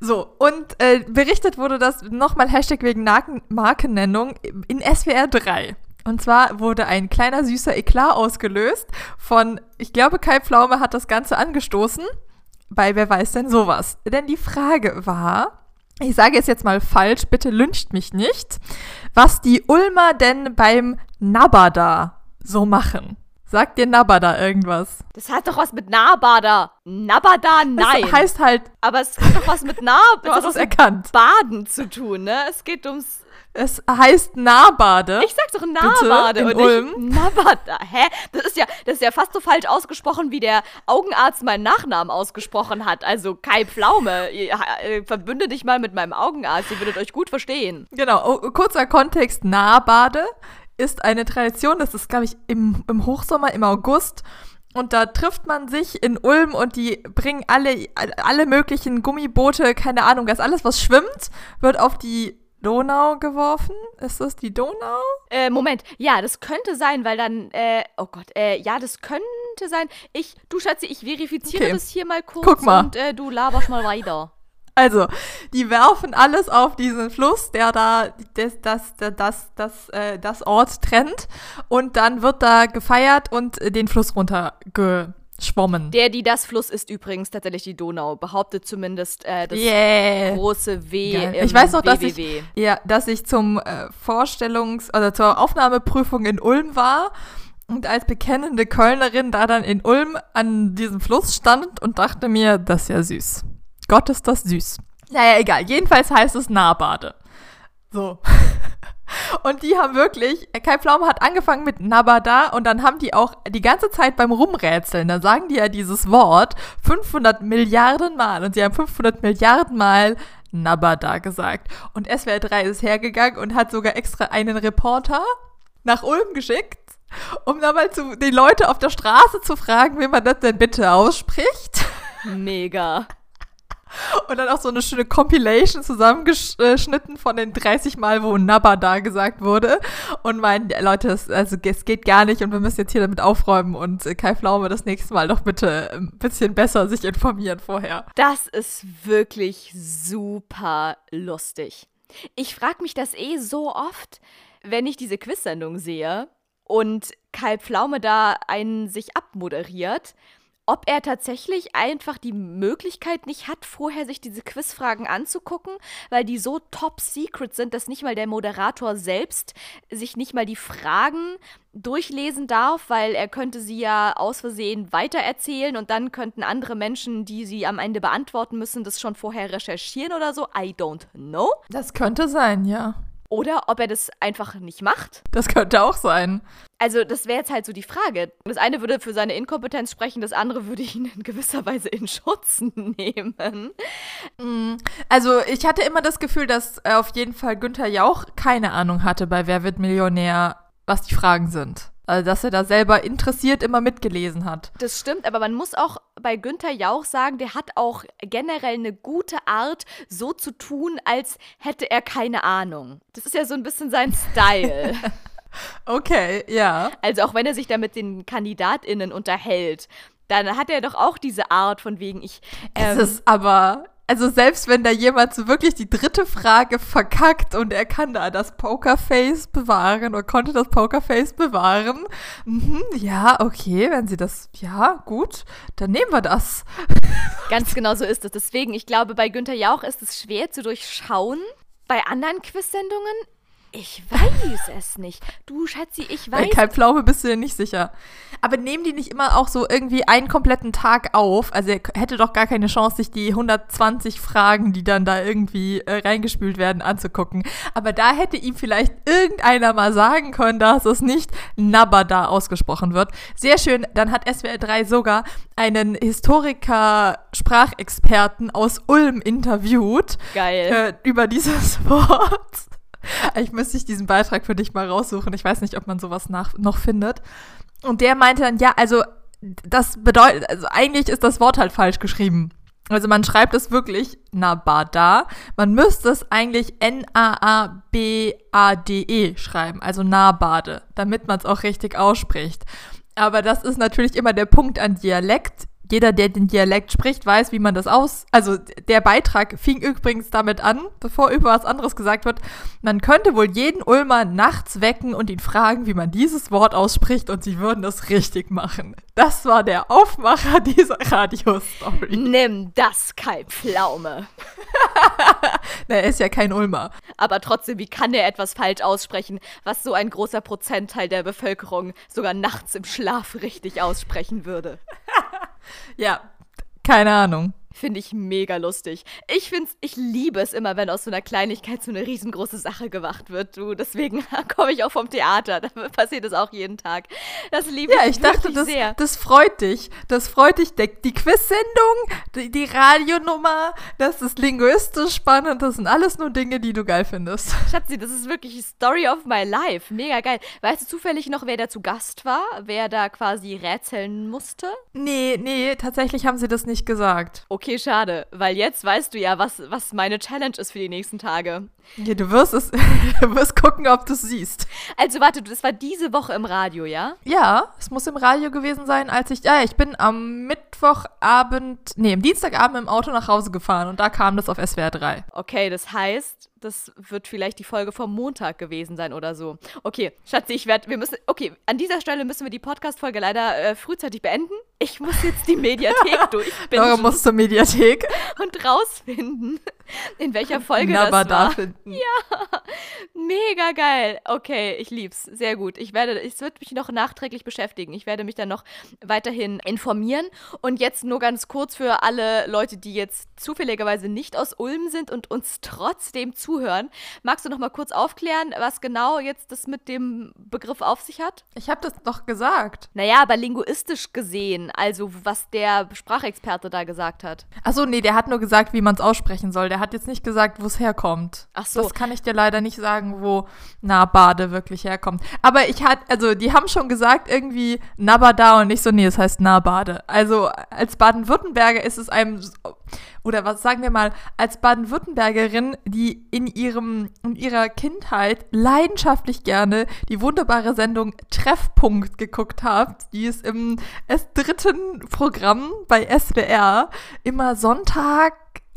So, und äh, berichtet wurde das nochmal Hashtag wegen Markennennung in SWR 3. Und zwar wurde ein kleiner süßer Eklat ausgelöst von, ich glaube, Kai Pflaume hat das Ganze angestoßen. Bei wer weiß denn sowas? Denn die Frage war, ich sage es jetzt mal falsch, bitte lyncht mich nicht, was die Ulmer denn beim Nabada so machen. Sagt dir Nabada irgendwas? Das hat doch was mit Nabada. Nabada, nein. Das heißt halt. Aber es hat doch was mit Nab. Du hast es erkannt. Baden zu tun, ne? Es geht ums es heißt Nahbade. Ich sag doch Nahbade Bitte, in und Ulm. Nahbade. Hä? Das ist ja, das ist ja fast so falsch ausgesprochen, wie der Augenarzt meinen Nachnamen ausgesprochen hat. Also Kai Pflaume. Äh, verbünde dich mal mit meinem Augenarzt. Ihr würdet euch gut verstehen. Genau. Oh, kurzer Kontext. Nahbade ist eine Tradition. Das ist, glaube ich, im, im Hochsommer, im August. Und da trifft man sich in Ulm und die bringen alle, alle möglichen Gummiboote, keine Ahnung, das alles, was schwimmt, wird auf die Donau geworfen? Ist das die Donau? Äh, Moment. Ja, das könnte sein, weil dann, äh, oh Gott, äh, ja, das könnte sein. Ich, du Schatzi, ich verifiziere okay. das hier mal kurz Guck mal. und äh, du laberst mal weiter. Also, die werfen alles auf diesen Fluss, der da das, das, das, das, äh, das Ort trennt. Und dann wird da gefeiert und den Fluss runterge schwommen. Der, die das Fluss ist übrigens tatsächlich die Donau, behauptet zumindest äh, das yeah. große W. Im ich weiß noch, dass ich, ja, dass ich zum äh, Vorstellungs- oder zur Aufnahmeprüfung in Ulm war und als bekennende Kölnerin da dann in Ulm an diesem Fluss stand und dachte mir, das ist ja süß. Gott ist das süß. Naja, egal. Jedenfalls heißt es Nahbade. So. Und die haben wirklich, Kai Pflaume hat angefangen mit Nabada und dann haben die auch die ganze Zeit beim Rumrätseln, da sagen die ja dieses Wort 500 Milliarden Mal und sie haben 500 Milliarden Mal Nabada gesagt. Und SWR 3 ist hergegangen und hat sogar extra einen Reporter nach Ulm geschickt, um da mal zu, die Leute auf der Straße zu fragen, wie man das denn bitte ausspricht. Mega. Und dann auch so eine schöne Compilation zusammengeschnitten von den 30 Mal, wo Nabada gesagt wurde. Und meinen, Leute, es, also, es geht gar nicht und wir müssen jetzt hier damit aufräumen und Kai Pflaume das nächste Mal doch bitte ein bisschen besser sich informieren vorher. Das ist wirklich super lustig. Ich frage mich das eh so oft, wenn ich diese Quiz-Sendung sehe und Kai Pflaume da einen sich abmoderiert ob er tatsächlich einfach die Möglichkeit nicht hat, vorher sich diese Quizfragen anzugucken, weil die so top secret sind, dass nicht mal der Moderator selbst sich nicht mal die Fragen durchlesen darf, weil er könnte sie ja aus Versehen weitererzählen und dann könnten andere Menschen, die sie am Ende beantworten müssen, das schon vorher recherchieren oder so. I don't know. Das könnte sein, ja. Oder ob er das einfach nicht macht. Das könnte auch sein. Also, das wäre jetzt halt so die Frage. Das eine würde für seine Inkompetenz sprechen, das andere würde ihn in gewisser Weise in Schutz nehmen. Mm, also, ich hatte immer das Gefühl, dass auf jeden Fall Günther Jauch keine Ahnung hatte bei Wer wird Millionär, was die Fragen sind. Also, dass er da selber interessiert immer mitgelesen hat. Das stimmt, aber man muss auch bei Günther Jauch sagen, der hat auch generell eine gute Art, so zu tun, als hätte er keine Ahnung. Das ist ja so ein bisschen sein Style. Okay, ja. Also auch wenn er sich da mit den KandidatInnen unterhält, dann hat er doch auch diese Art von wegen, ich. Ähm, es ist aber also selbst wenn da jemand so wirklich die dritte Frage verkackt und er kann da das Pokerface bewahren oder konnte das Pokerface bewahren, mhm, ja, okay, wenn sie das, ja, gut, dann nehmen wir das. Ganz genau so ist es. Deswegen, ich glaube, bei Günther Jauch ist es schwer zu durchschauen. Bei anderen Quiz-Sendungen Ich weiß es nicht. Du, Schatzi, ich Bei weiß. Kai Pflaume bist du dir nicht sicher. Aber nehmen die nicht immer auch so irgendwie einen kompletten Tag auf? Also er hätte doch gar keine Chance, sich die 120 Fragen, die dann da irgendwie äh, reingespült werden, anzugucken. Aber da hätte ihm vielleicht irgendeiner mal sagen können, dass es nicht Nabada ausgesprochen wird. Sehr schön, dann hat SWR 3 sogar einen Historiker-Sprachexperten aus Ulm interviewt Geil. äh, über dieses Wort. Ich müsste ich diesen Beitrag für dich mal raussuchen. Ich weiß nicht, ob man sowas nach, noch findet. Und der meinte dann, ja, also das bedeutet, also eigentlich ist das Wort halt falsch geschrieben. Also man schreibt es wirklich Nabada. Man müsste es eigentlich N-A-A-B-A-D-E schreiben, also Nabade, damit man es auch richtig ausspricht. Aber das ist natürlich immer der Punkt an Dialekt. Jeder, der den Dialekt spricht, weiß, wie man das aus. Also der Beitrag fing übrigens damit an, bevor über was anderes gesagt wird. Man könnte wohl jeden Ulmer nachts wecken und ihn fragen, wie man dieses Wort ausspricht, und sie würden es richtig machen. Das war der Aufmacher dieser Radiostory. Nimm das, Kai Pflaume. Na, er ist ja kein Ulmer. Aber trotzdem, wie kann er etwas falsch aussprechen, was so ein großer Prozentteil der Bevölkerung sogar nachts im Schlaf richtig aussprechen würde? Ja, keine Ahnung. Finde ich mega lustig. Ich find's, ich liebe es immer, wenn aus so einer Kleinigkeit so eine riesengroße Sache gemacht wird. Du, deswegen komme ich auch vom Theater. Da passiert es auch jeden Tag. Das liebe Ja, ich, ich dachte, das, sehr. das freut dich. Das freut dich. Der, die Quiz-Sendung, die, die Radionummer, das ist linguistisch spannend. Das sind alles nur Dinge, die du geil findest. Schatzi, das ist wirklich Story of my life. Mega geil. Weißt du zufällig noch, wer da zu Gast war? Wer da quasi rätseln musste? Nee, nee, tatsächlich haben sie das nicht gesagt. Okay, schade, weil jetzt weißt du ja, was, was meine Challenge ist für die nächsten Tage. Ja, du wirst es, du wirst gucken, ob du es siehst. Also warte, das war diese Woche im Radio, ja? Ja, es muss im Radio gewesen sein, als ich, ja, ich bin am Mittwochabend, nee, am Dienstagabend im Auto nach Hause gefahren und da kam das auf SWR 3. Okay, das heißt, das wird vielleicht die Folge vom Montag gewesen sein oder so. Okay, Schatzi, ich werde, wir müssen, okay, an dieser Stelle müssen wir die Podcast-Folge leider äh, frühzeitig beenden. Ich muss jetzt die Mediathek Laura durchbinden muss zur Mediathek. und rausfinden, in welcher Folge Nabba das war. da finden. Mega geil. Okay, ich lieb's. Sehr gut. Ich werde, es wird mich noch nachträglich beschäftigen. Ich werde mich dann noch weiterhin informieren. Und jetzt nur ganz kurz für alle Leute, die jetzt zufälligerweise nicht aus Ulm sind und uns trotzdem zuhören. Magst du noch mal kurz aufklären, was genau jetzt das mit dem Begriff auf sich hat? Ich habe das doch gesagt. Naja, aber linguistisch gesehen, also was der Sprachexperte da gesagt hat. Achso, nee, der hat nur gesagt, wie man es aussprechen soll. Der hat jetzt nicht gesagt, wo es herkommt. Ach so. Das kann ich dir leider nicht sagen, wo Nabade wirklich herkommt. Aber ich hatte, also die haben schon gesagt, irgendwie Nabada und nicht so, nee, es heißt Nabade. Also als Baden-Württemberger ist es einem, oder was sagen wir mal, als Baden-Württembergerin, die in ihrem, in ihrer Kindheit leidenschaftlich gerne die wunderbare Sendung Treffpunkt geguckt habt, die es im dritten Programm bei SWR immer Sonntag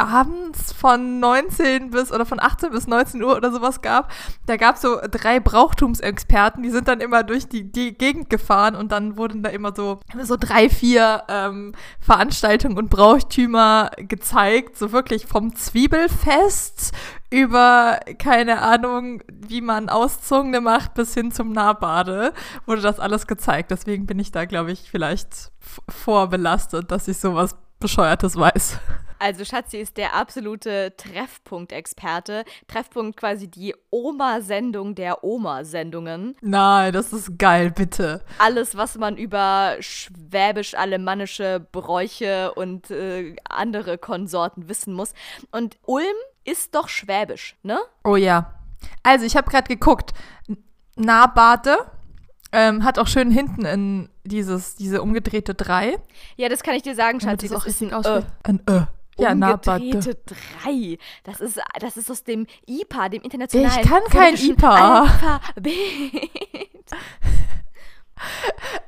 abends von 19 bis oder von 18 bis 19 Uhr oder sowas gab. Da gab es so drei Brauchtumsexperten, die sind dann immer durch die, die Gegend gefahren und dann wurden da immer so, so drei, vier ähm, Veranstaltungen und Brauchtümer gezeigt. So wirklich vom Zwiebelfest über, keine Ahnung, wie man Auszogene macht, bis hin zum Nahbade wurde das alles gezeigt. Deswegen bin ich da, glaube ich, vielleicht vorbelastet, dass ich sowas Bescheuertes weiß. Also Schatzi ist der absolute Treffpunkt-Experte. Treffpunkt quasi die Oma-Sendung der Oma-Sendungen. Nein, das ist geil, bitte. Alles, was man über schwäbisch-alemannische Bräuche und äh, andere Konsorten wissen muss. Und Ulm ist doch schwäbisch, ne? Oh ja. Also, ich habe gerade geguckt. N- Nahbade ähm, hat auch schön hinten in dieses, diese umgedrehte 3. Ja, das kann ich dir sagen, Schatzi. auch Das ist richtig ein Ö. Ein Ö. Ja. Umgedrehte 3. Das ist, das ist aus dem IPA, dem internationalen Ich kann kein IPA.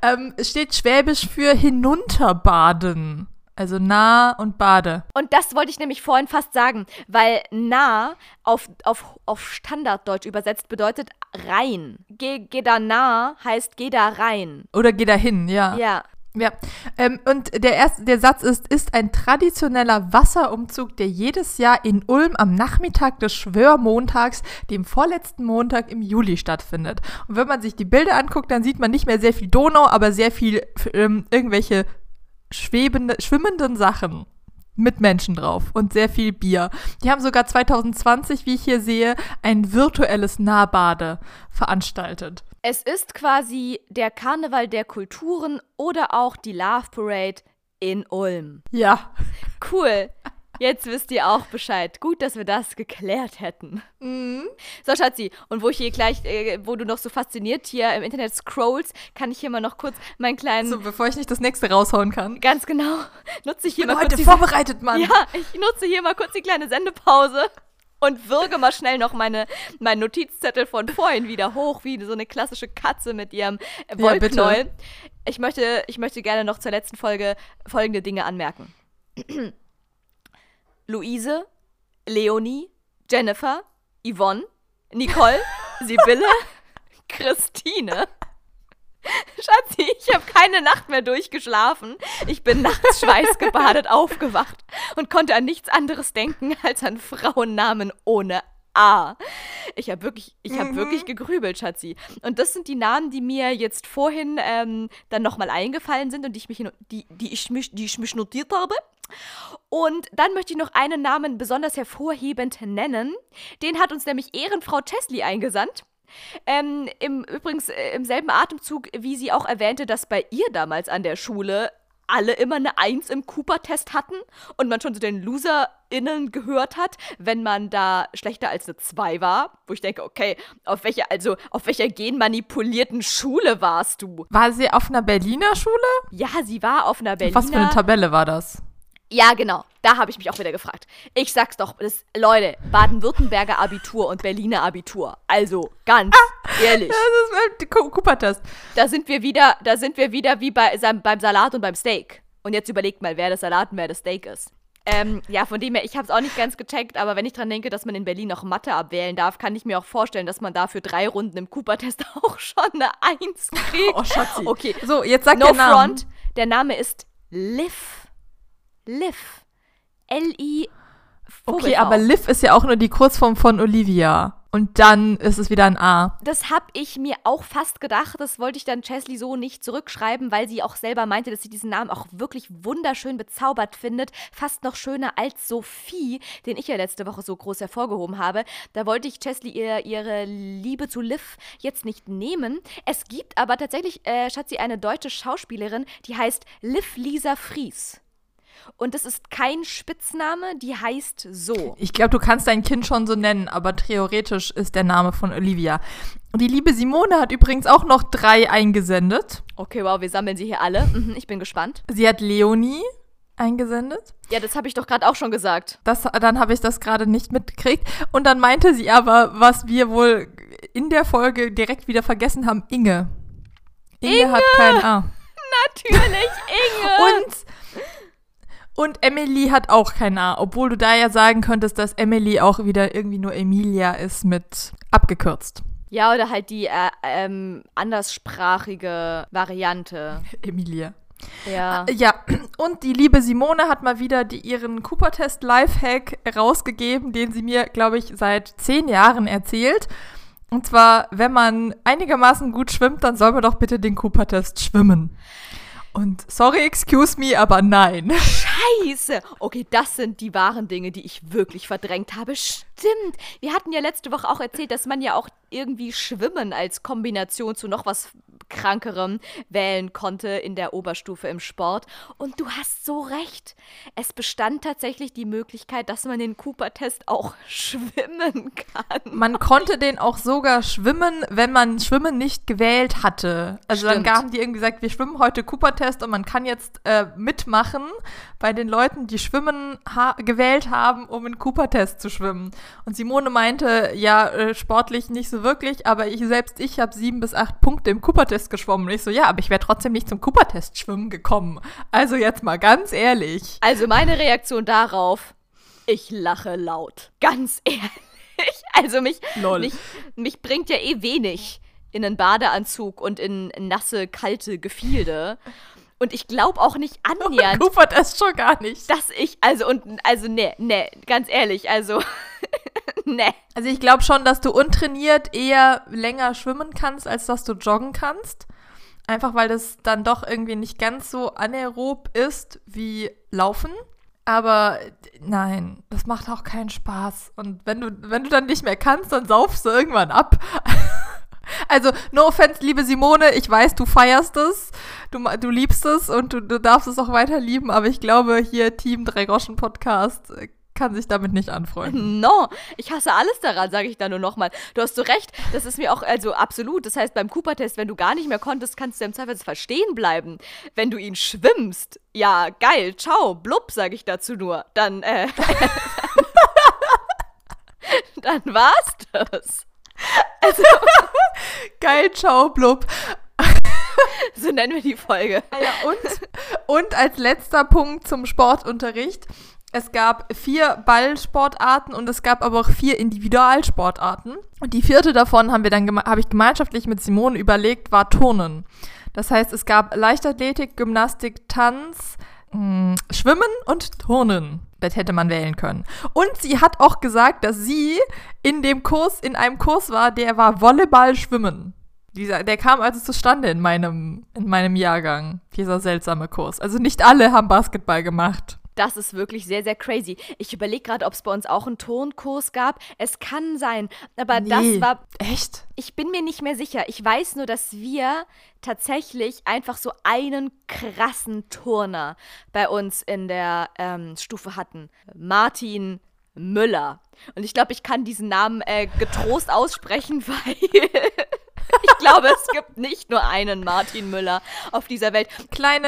Ähm, steht Schwäbisch für hinunterbaden. Also nah und bade. Und das wollte ich nämlich vorhin fast sagen, weil nah auf, auf, auf Standarddeutsch übersetzt bedeutet rein. Geh, geh da nah heißt geh da rein. Oder geh da hin, ja. Ja. Ja, ähm, und der erste, der Satz ist, ist ein traditioneller Wasserumzug, der jedes Jahr in Ulm am Nachmittag des Schwörmontags, dem vorletzten Montag im Juli stattfindet. Und wenn man sich die Bilder anguckt, dann sieht man nicht mehr sehr viel Donau, aber sehr viel ähm, irgendwelche schwebende, schwimmenden Sachen mit Menschen drauf und sehr viel Bier. Die haben sogar 2020, wie ich hier sehe, ein virtuelles Nahbade veranstaltet. Es ist quasi der Karneval der Kulturen oder auch die Love Parade in Ulm. Ja. Cool. Jetzt wisst ihr auch Bescheid. Gut, dass wir das geklärt hätten. Mhm. So, Schatzi, und wo ich hier gleich, äh, wo du noch so fasziniert hier im Internet scrollst, kann ich hier mal noch kurz meinen kleinen. So, bevor ich nicht das nächste raushauen kann. Ganz genau. Nutze ich hier Bin mal kurz heute die, vorbereitet, Mann. Ja, ich nutze hier mal kurz die kleine Sendepause und würge mal schnell noch meine, meinen Notizzettel von vorhin wieder hoch, wie so eine klassische Katze mit ihrem äh, Ja. Wollknäuel. ich, möchte, ich möchte gerne noch zur letzten Folge folgende Dinge anmerken. Luise, Leonie, Jennifer, Yvonne, Nicole, Sibylle, Christine. Schatzi, ich habe keine Nacht mehr durchgeschlafen. Ich bin nachts schweißgebadet aufgewacht und konnte an nichts anderes denken als an Frauennamen ohne A. Ich habe wirklich, ich habe Mhm. wirklich gegrübelt, Schatzi. Und das sind die Namen, die mir jetzt vorhin ähm, dann nochmal eingefallen sind und die ich, mich, die, die, ich mich, die ich mich notiert habe. Und dann möchte ich noch einen Namen besonders hervorhebend nennen. Den hat uns nämlich Ehrenfrau Chesley eingesandt. Ähm, im, übrigens äh, im selben Atemzug, wie sie auch erwähnte, dass bei ihr damals an der Schule alle immer eine Eins im Cooper-Test hatten und man schon zu den LoserInnen gehört hat, wenn man da schlechter als eine 2 war. Wo ich denke, okay, auf welcher, also auf welcher genmanipulierten Schule warst du? War sie auf einer Berliner Schule? Ja, sie war auf einer Berliner. Was für eine Tabelle war das? Ja, genau. Da habe ich mich auch wieder gefragt. Ich sag's doch, das, Leute, Baden-Württemberger Abitur und Berliner Abitur. Also, ganz ehrlich. Das ist Cooper-Test. Da sind wir wieder, da sind wir wieder wie bei, beim Salat und beim Steak. Und jetzt überlegt mal, wer das Salat und wer das Steak ist. Ähm, ja, von dem her, ich habe es auch nicht ganz gecheckt, aber wenn ich dran denke, dass man in Berlin noch Mathe abwählen darf, kann ich mir auch vorstellen, dass man da für drei Runden im Cooper-Test auch schon eine Eins kriegt. Oh, Schatzi. Okay, So, jetzt sag no der Name. front. Der Name ist Liv. Liv. L-I. Okay, aber Liv ist ja auch nur die Kurzform von Olivia. Und dann ist es wieder ein A. Das habe ich mir auch fast gedacht. Das wollte ich dann Chesley so nicht zurückschreiben, weil sie auch selber meinte, dass sie diesen Namen auch wirklich wunderschön bezaubert findet. Fast noch schöner als Sophie, den ich ja letzte Woche so groß hervorgehoben habe. Da wollte ich Chesley ihr, ihre Liebe zu Liv jetzt nicht nehmen. Es gibt aber tatsächlich, äh, Schatzi, eine deutsche Schauspielerin, die heißt Liv Lisa Fries. Und das ist kein Spitzname, die heißt so. Ich glaube, du kannst dein Kind schon so nennen, aber theoretisch ist der Name von Olivia. Und die liebe Simone hat übrigens auch noch drei eingesendet. Okay, wow, wir sammeln sie hier alle. Mhm, ich bin gespannt. Sie hat Leonie eingesendet. Ja, das habe ich doch gerade auch schon gesagt. Das, dann habe ich das gerade nicht mitgekriegt. Und dann meinte sie aber, was wir wohl in der Folge direkt wieder vergessen haben, Inge. Inge, hat kein A. Natürlich, Inge. Und, und Emily hat auch kein A, obwohl du da ja sagen könntest, dass Emily auch wieder irgendwie nur Emilia ist mit abgekürzt. ja, oder halt die äh, ähm, anderssprachige Variante. Emilia. Ja. Ja, und die liebe Simone hat mal wieder die, ihren Cooper-Test Lifehack rausgegeben, den sie mir, glaube ich, seit zehn Jahren erzählt. Und zwar, wenn man einigermaßen gut schwimmt, dann soll man doch bitte den Cooper-Test schwimmen. Und sorry, excuse me, aber nein. Scheiße. Okay, das sind die wahren Dinge, die ich wirklich verdrängt habe. Stimmt. Wir hatten ja letzte Woche auch erzählt, dass man ja auch irgendwie Schwimmen als Kombination zu noch was Krankerem wählen konnte in der Oberstufe im Sport. Und du hast so recht. Es bestand tatsächlich die Möglichkeit, dass man den Cooper-Test auch schwimmen kann. Man konnte den auch sogar schwimmen, wenn man Schwimmen nicht gewählt hatte. Also Stimmt. dann haben die irgendwie gesagt, wir schwimmen heute Cooper-Test und man kann jetzt äh, mitmachen bei den Leuten, die Schwimmen ha gewählt haben, um einen Cooper-Test zu schwimmen. Und Simone meinte, ja, äh, sportlich nicht so wirklich, aber ich selbst, ich habe sieben bis acht Punkte im Cooper-Test geschwommen. Und ich so, ja, aber ich wäre trotzdem nicht zum Cooper-Test schwimmen gekommen. Also jetzt mal ganz ehrlich. Also meine Reaktion darauf, ich lache laut. Ganz ehrlich. Also mich, Lol. mich, mich bringt ja eh wenig in einen Badeanzug und in nasse, kalte Gefilde. Und ich glaube auch nicht annähernd. Cooper das schon gar nicht. Dass ich, also, und, also, ne, ne, ganz ehrlich, also, ne. Also ich glaube schon, dass du untrainiert eher länger schwimmen kannst, als dass du joggen kannst. Einfach weil das dann doch irgendwie nicht ganz so anaerob ist wie Laufen. Aber nein, das macht auch keinen Spaß. Und wenn du, wenn du dann nicht mehr kannst, dann saufst du irgendwann ab. Also, no offense, liebe Simone, ich weiß, du feierst es, du, du liebst es und du, du darfst es auch weiter lieben, aber ich glaube, hier Team Dreigroschen Podcast äh, kann sich damit nicht anfreunden. No, ich hasse alles daran, sage ich da nur nochmal. Du hast so recht, das ist mir auch, also absolut. Das heißt, beim Cooper-Test, wenn du gar nicht mehr konntest, kannst du im Zweifelsfall stehen bleiben. Wenn du ihn schwimmst, ja, geil, ciao, blub, sage ich dazu nur. Dann, äh, dann war's das. Also, geil, ciao, blub. so nennen wir die Folge. Ja, und, und als letzter Punkt zum Sportunterricht es gab vier Ballsportarten und es gab aber auch vier Individualsportarten. Und die vierte davon haben wir dann habe ich gemeinschaftlich mit Simone überlegt, war Turnen. Das heißt, es gab Leichtathletik, Gymnastik, Tanz, mh, hm, Schwimmen und Turnen. Das hätte man wählen können. Und sie hat auch gesagt, dass sie in dem Kurs, in einem Kurs war, der war Volleyball schwimmen. Dieser, der kam also zustande in meinem, in meinem Jahrgang, dieser seltsame Kurs. Also nicht alle haben Basketball gemacht. Das ist wirklich sehr, sehr crazy. Ich überlege gerade, ob es bei uns auch einen Tonkurs gab. Es kann sein, aber nee, das war. Echt? Ich bin mir nicht mehr sicher. Ich weiß nur, dass wir tatsächlich einfach so einen krassen Turner bei uns in der ähm, Stufe hatten. Martin Müller. Und ich glaube, ich kann diesen Namen äh, getrost aussprechen, weil ich glaube, es gibt nicht nur einen Martin Müller auf dieser Welt. Kleine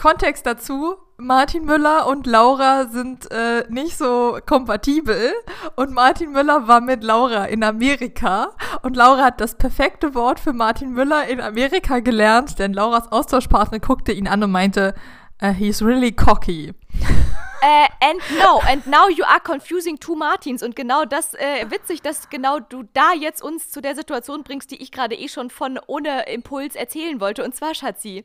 Kontext dazu. Martin Müller und Laura sind äh, nicht so kompatibel und Martin Müller war mit Laura in Amerika und Laura hat das perfekte Wort für Martin Müller in Amerika gelernt, denn Lauras Austauschpartner guckte ihn an und meinte, uh, he's really cocky. Äh, and no, and now you are confusing two Martins. Und genau das, äh, witzig, dass genau du da jetzt uns zu der Situation bringst, die ich gerade eh schon von ohne Impuls erzählen wollte. Und zwar, Schatzi,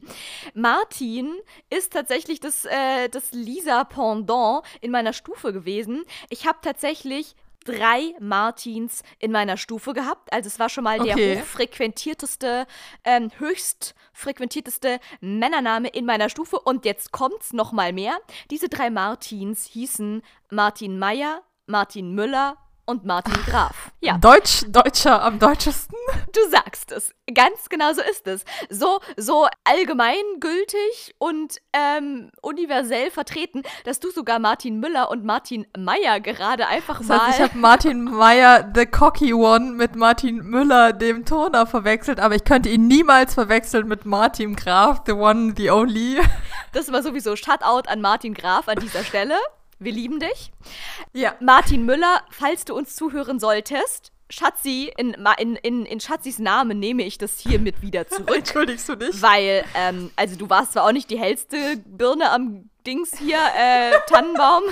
Martin ist tatsächlich das, äh, das Lisa-Pendant in meiner Stufe gewesen. Ich habe tatsächlich drei Martins in meiner Stufe gehabt. Also es war schon mal okay. der hochfrequentierteste, ähm, höchst frequentierteste Männername in meiner Stufe. Und jetzt kommt's noch mal mehr. Diese drei Martins hießen Martin Meyer, Martin Müller und Martin Graf. Ja. Deutsch, Deutscher am deutschesten? Du sagst es. Ganz genau so ist es. So, so allgemeingültig und ähm, universell vertreten, dass du sogar Martin Müller und Martin Meyer gerade einfach das heißt, mal. Ich habe Martin Meyer, the cocky one, mit Martin Müller, dem Turner, verwechselt, aber ich könnte ihn niemals verwechseln mit Martin Graf, the one, the only. Das war sowieso Shutout an Martin Graf an dieser Stelle. Wir lieben dich. Ja. Martin Müller, falls du uns zuhören solltest, Schatzi, in, in, in, in Schatzis Namen nehme ich das hiermit wieder zurück. Entschuldigst du nicht? Weil, ähm, also du warst zwar auch nicht die hellste Birne am Dings hier, äh, Tannenbaum.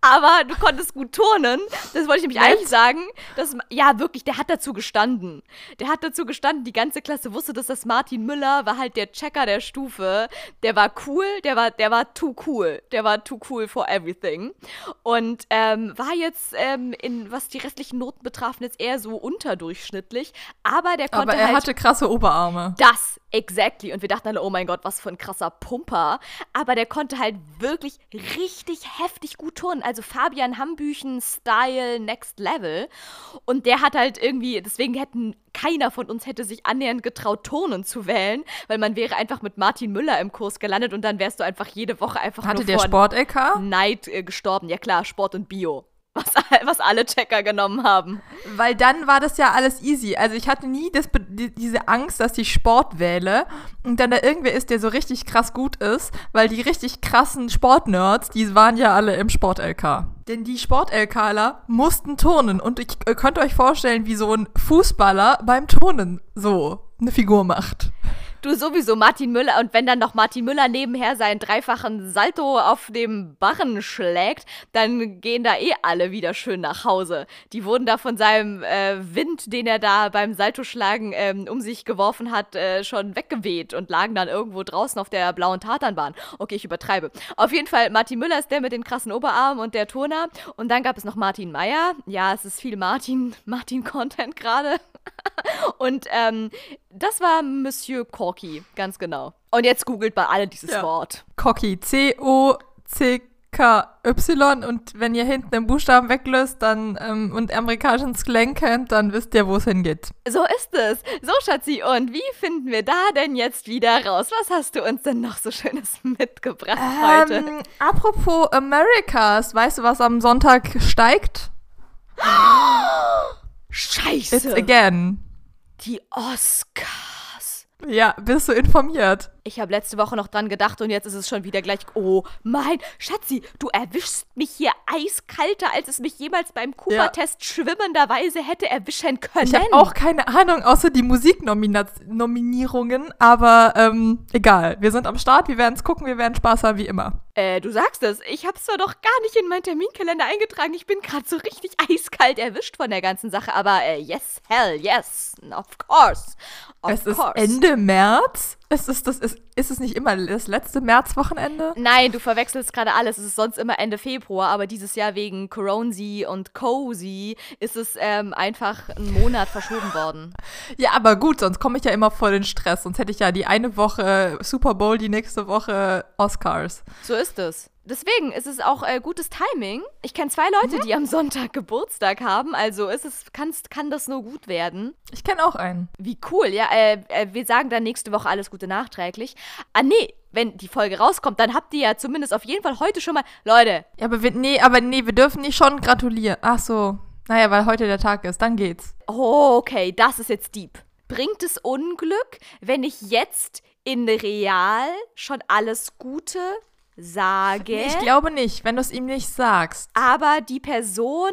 Aber du konntest gut turnen. Das wollte ich nämlich eigentlich sagen. Dass, ja, wirklich, der hat dazu gestanden. Der hat dazu gestanden, die ganze Klasse wusste, dass das Martin Müller war halt der Checker der Stufe. Der war cool, der war, der war too cool. Der war too cool for everything. Und ähm, war jetzt, ähm, in, was die restlichen Noten betraf, jetzt eher so unterdurchschnittlich. Aber der konnte Aber er halt, hatte krasse Oberarme. Das, exactly. Und wir dachten alle, oh mein Gott, was für ein krasser Pumper. Aber der konnte halt wirklich richtig heftig gut turnen. Also Fabian Hambüchen Style Next Level. Und der hat halt irgendwie, deswegen hätten keiner von uns hätte sich annähernd getraut, Turnen zu wählen, weil man wäre einfach mit Martin Müller im Kurs gelandet und dann wärst du einfach jede Woche einfach Hatte nur der Sport-LK? Neid äh, gestorben. Ja klar, Sport und Bio was, was alle Checker genommen haben. Weil dann war das ja alles easy. Also ich hatte nie das, die, diese Angst, dass ich Sport wähle und dann da irgendwer ist, der so richtig krass gut ist, weil die richtig krassen Sportnerds, die waren ja alle im Sport-LK. Denn die Sport-LKler mussten turnen und ich könnt euch vorstellen, wie so ein Fußballer beim Turnen so eine Figur macht. Du sowieso Martin Müller und wenn dann noch Martin Müller nebenher seinen dreifachen Salto auf dem Barren schlägt, dann gehen da eh alle wieder schön nach Hause. Die wurden da von seinem äh, Wind, den er da beim Saltoschlagen ähm, um sich geworfen hat, äh, schon weggeweht und lagen dann irgendwo draußen auf der blauen Tatanbahn. Okay, ich übertreibe. Auf jeden Fall, Martin Müller ist der mit den krassen Oberarmen und der Turner. Und dann gab es noch Martin Meyer. Ja, es ist viel Martin, Martin-Content gerade. und ähm, das war Monsieur Corky, ganz genau. Und jetzt googelt mal alle dieses Ja. Wort. Cocky. C-O-C-K-Y. Und wenn ihr hinten den Buchstaben weglöst dann, ähm, und amerikanischen Slang kennt, dann wisst ihr, wo es hingeht. So ist es. So, Schatzi, und wie finden wir da denn jetzt wieder raus? Was hast du uns denn noch so Schönes mitgebracht heute? Ähm, apropos Americas, weißt du, was am Sonntag steigt? It's Scheiße. again. Die Oscars. Ja, bist du informiert? Ich habe letzte Woche noch dran gedacht und jetzt ist es schon wieder gleich. Oh mein Schatzi, du erwischst mich hier eiskalter, als es mich jemals beim Cooper-Test schwimmenderweise hätte erwischen können. Ich habe auch keine Ahnung, außer die Musiknominierungen, aber ähm, egal. Wir sind am Start, wir werden es gucken, wir werden Spaß haben, wie immer. Äh, du sagst es. Ich hab's zwar doch gar nicht in meinen Terminkalender eingetragen. Ich bin gerade so richtig eiskalt erwischt von der ganzen Sache. Aber äh, yes, hell, yes. Of course. Of es ist course. Ende März. Es ist, das ist, ist es nicht immer das letzte Märzwochenende? Nein, du verwechselst gerade alles. Es ist sonst immer Ende Februar, aber dieses Jahr wegen Coronzy und Cozy ist es ähm, einfach einen Monat verschoben worden. Ja, aber gut, sonst komme ich ja immer voll in Stress. Sonst hätte ich ja die eine Woche Super Bowl, die nächste Woche Oscars. So ist es. Deswegen ist es auch äh, gutes Timing. Ich kenne zwei Leute, die am Sonntag Geburtstag haben, also ist es, kann's, kann das nur gut werden. Ich kenne auch einen. Wie cool, ja. Äh, äh, wir sagen dann nächste Woche alles Gute nachträglich. Ah, nee, wenn die Folge rauskommt, dann habt ihr ja zumindest auf jeden Fall heute schon mal. Leute, Ja, aber wir, nee, aber nee, wir dürfen nicht schon gratulieren. Ach so. Naja, weil heute der Tag ist, dann geht's. oh, okay, das ist jetzt deep. Bringt es Unglück, wenn ich jetzt in real schon alles Gute sage? Ich glaube nicht, wenn du es ihm nicht sagst. aber die Person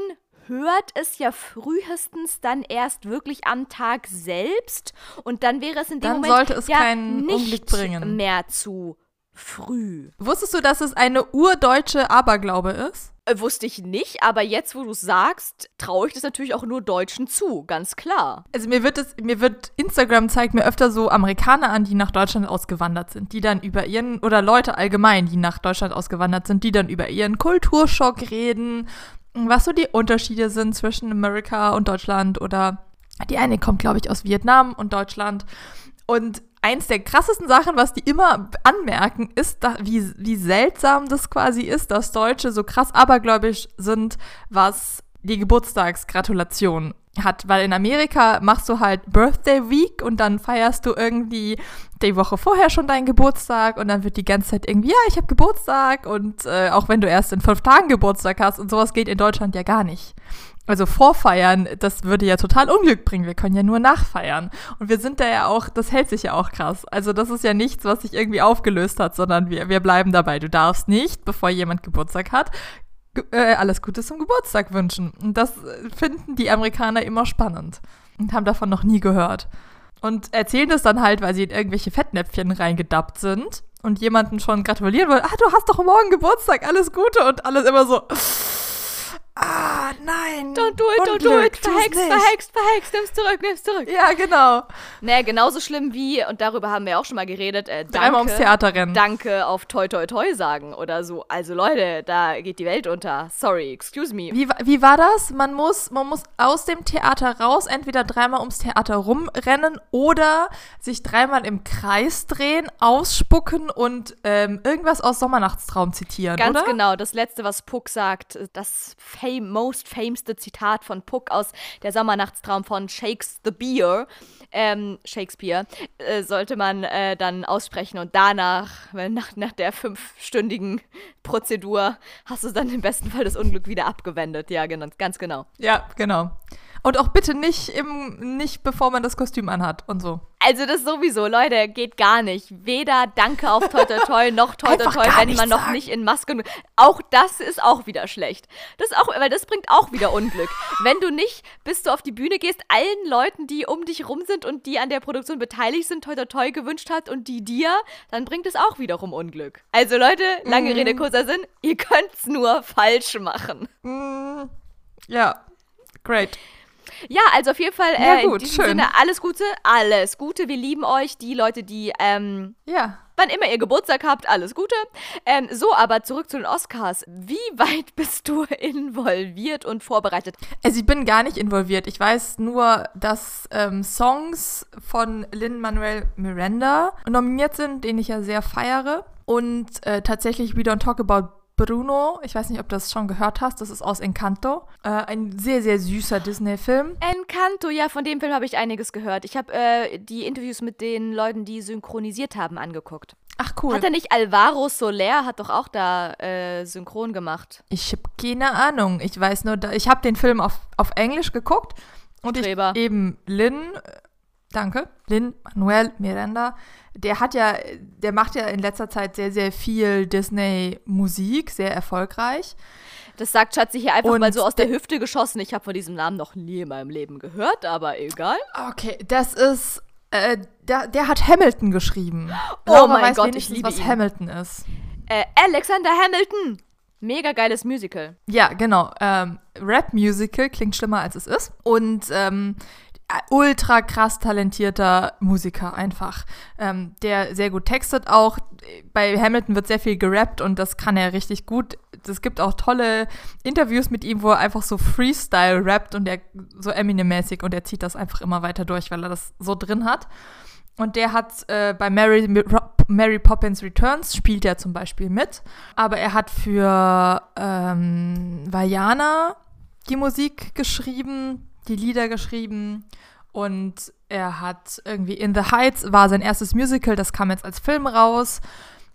hört es ja frühestens dann erst wirklich am Tag selbst und dann wäre es in dem Dann Moment sollte es ja keinen nicht Unglück bringen. mehr zu früh. Wusstest du, dass es eine urdeutsche Aberglaube ist? Äh, wusste ich nicht, aber jetzt, wo du es sagst, traue ich das natürlich auch nur Deutschen zu, ganz klar. Also mir wird es, mir wird Instagram zeigt mir öfter so Amerikaner an, die nach Deutschland ausgewandert sind, die dann über ihren oder Leute allgemein, die nach Deutschland ausgewandert sind, die dann über ihren Kulturschock reden, was so die Unterschiede sind zwischen Amerika und Deutschland oder die eine kommt glaube ich aus Vietnam und Deutschland und eins der krassesten Sachen, was die immer anmerken, ist, da, wie, wie seltsam das quasi ist, dass Deutsche so krass abergläubisch sind, was die Geburtstagsgratulation hat. Weil in Amerika machst du halt Birthday Week und dann feierst du irgendwie die Woche vorher schon deinen Geburtstag und dann wird die ganze Zeit irgendwie, ja, ich habe Geburtstag und äh, auch wenn du erst in fünf Tagen Geburtstag hast und sowas geht in Deutschland ja gar nicht. Also vorfeiern, das würde ja total Unglück bringen. Wir können ja nur nachfeiern. Und wir sind da ja auch, das hält sich ja auch krass. Also das ist ja nichts, was sich irgendwie aufgelöst hat, sondern wir, wir bleiben dabei. Du darfst nicht, bevor jemand Geburtstag hat, äh, alles Gute zum Geburtstag wünschen. Und das äh, finden die Amerikaner immer spannend und haben davon noch nie gehört. Und erzählen das dann halt, weil sie in irgendwelche Fettnäpfchen reingedappt sind und jemanden schon gratulieren wollen. Ah, du hast doch morgen Geburtstag, alles Gute. Und alles immer so. Ah, nein. Don't do it, don't do it. Verhext, nicht. verhext, verhext. Nimm's zurück, nimm's zurück. Ja, genau. Naja, genauso schlimm wie, und darüber haben wir auch schon mal geredet, äh, Dreimal ums danke, Theater rennen. danke auf toi toi toi sagen oder so. Also Leute, da geht die Welt unter. Sorry, excuse me. Wie, wie war das? Man muss, man muss aus dem Theater raus, entweder dreimal ums Theater rumrennen oder sich dreimal im Kreis drehen, ausspucken und ähm, irgendwas aus Sommernachtstraum zitieren, Ganz oder? genau, das letzte, was Puck sagt, das fame, most fameste Zitat von Puck aus der Sommernachtstraum von Shakes the Beer, ähm, Shakespeare, äh, sollte man äh, dann aussprechen und danach, wenn nach, nach der fünfstündigen Prozedur, hast du dann im besten Fall das Unglück wieder abgewendet. Ja, genau, ganz genau. Ja, genau. Und auch bitte nicht im, nicht bevor man das Kostüm anhat und so. Also das sowieso, Leute, geht gar nicht. Weder Danke auf Toi Toi Toi noch Toi Toi Toi, wenn man noch sagen. nicht in Masken. Auch das ist auch wieder schlecht. Das auch, weil das bringt auch wieder Unglück. wenn du nicht, bis du auf die Bühne gehst, allen Leuten, die um dich rum sind und die an der Produktion beteiligt sind, Toi Toi Toi gewünscht hat und die dir, dann bringt es auch wiederum Unglück. Also Leute, lange mm. Rede, kurzer Sinn, ihr könnt's nur falsch machen. Mm. Ja, great. Ja, also auf jeden Fall äh, ja, gut, in diesem schön. Sinne alles Gute, alles Gute. Wir lieben euch, die Leute, die ähm, ja. wann immer ihr Geburtstag habt, alles Gute. Ähm, so, aber zurück zu den Oscars. Wie weit bist du involviert und vorbereitet? Also ich bin gar nicht involviert. Ich weiß nur, dass ähm, Songs von Lin Manuel Miranda nominiert sind, den ich ja sehr feiere. Und äh, tatsächlich We Don't Talk About Bruno, ich weiß nicht, ob du das schon gehört hast, das ist aus Encanto. Äh, ein sehr, sehr süßer Disney-Film. Encanto, ja, von dem Film habe ich einiges gehört. Ich habe äh, die Interviews mit den Leuten, die synchronisiert haben, angeguckt. Ach cool. Hat er nicht Alvaro Soler, hat doch auch da äh, synchron gemacht. Ich habe keine Ahnung. Ich weiß nur, da, ich habe den Film auf, auf Englisch geguckt. Und Streber. ich eben Lynn, danke, Lynn Manuel Miranda der hat ja, der macht ja in letzter Zeit sehr, sehr viel Disney-Musik, sehr erfolgreich. Das sagt Schatzi hier einfach und mal so aus der Hüfte geschossen. Ich habe von diesem Namen noch nie in meinem Leben gehört, aber egal. Okay, das ist, äh, der, der hat Hamilton geschrieben. Oh Laura mein weiß Gott, ich liebe was ihn. Hamilton ist. Äh, Alexander Hamilton. Mega geiles Musical. Ja, genau. Ähm, Rap-Musical klingt schlimmer, als es ist. Und ähm, ultra krass talentierter Musiker einfach, ähm, der sehr gut textet auch. Bei Hamilton wird sehr viel gerappt und das kann er richtig gut. Es gibt auch tolle Interviews mit ihm, wo er einfach so Freestyle rappt und er so Eminem-mäßig und er zieht das einfach immer weiter durch, weil er das so drin hat. Und der hat äh, bei Mary, Mary Poppins Returns spielt er zum Beispiel mit. Aber er hat für ähm, Vajana die Musik geschrieben die Lieder geschrieben und er hat irgendwie In the Heights war sein erstes Musical, das kam jetzt als Film raus.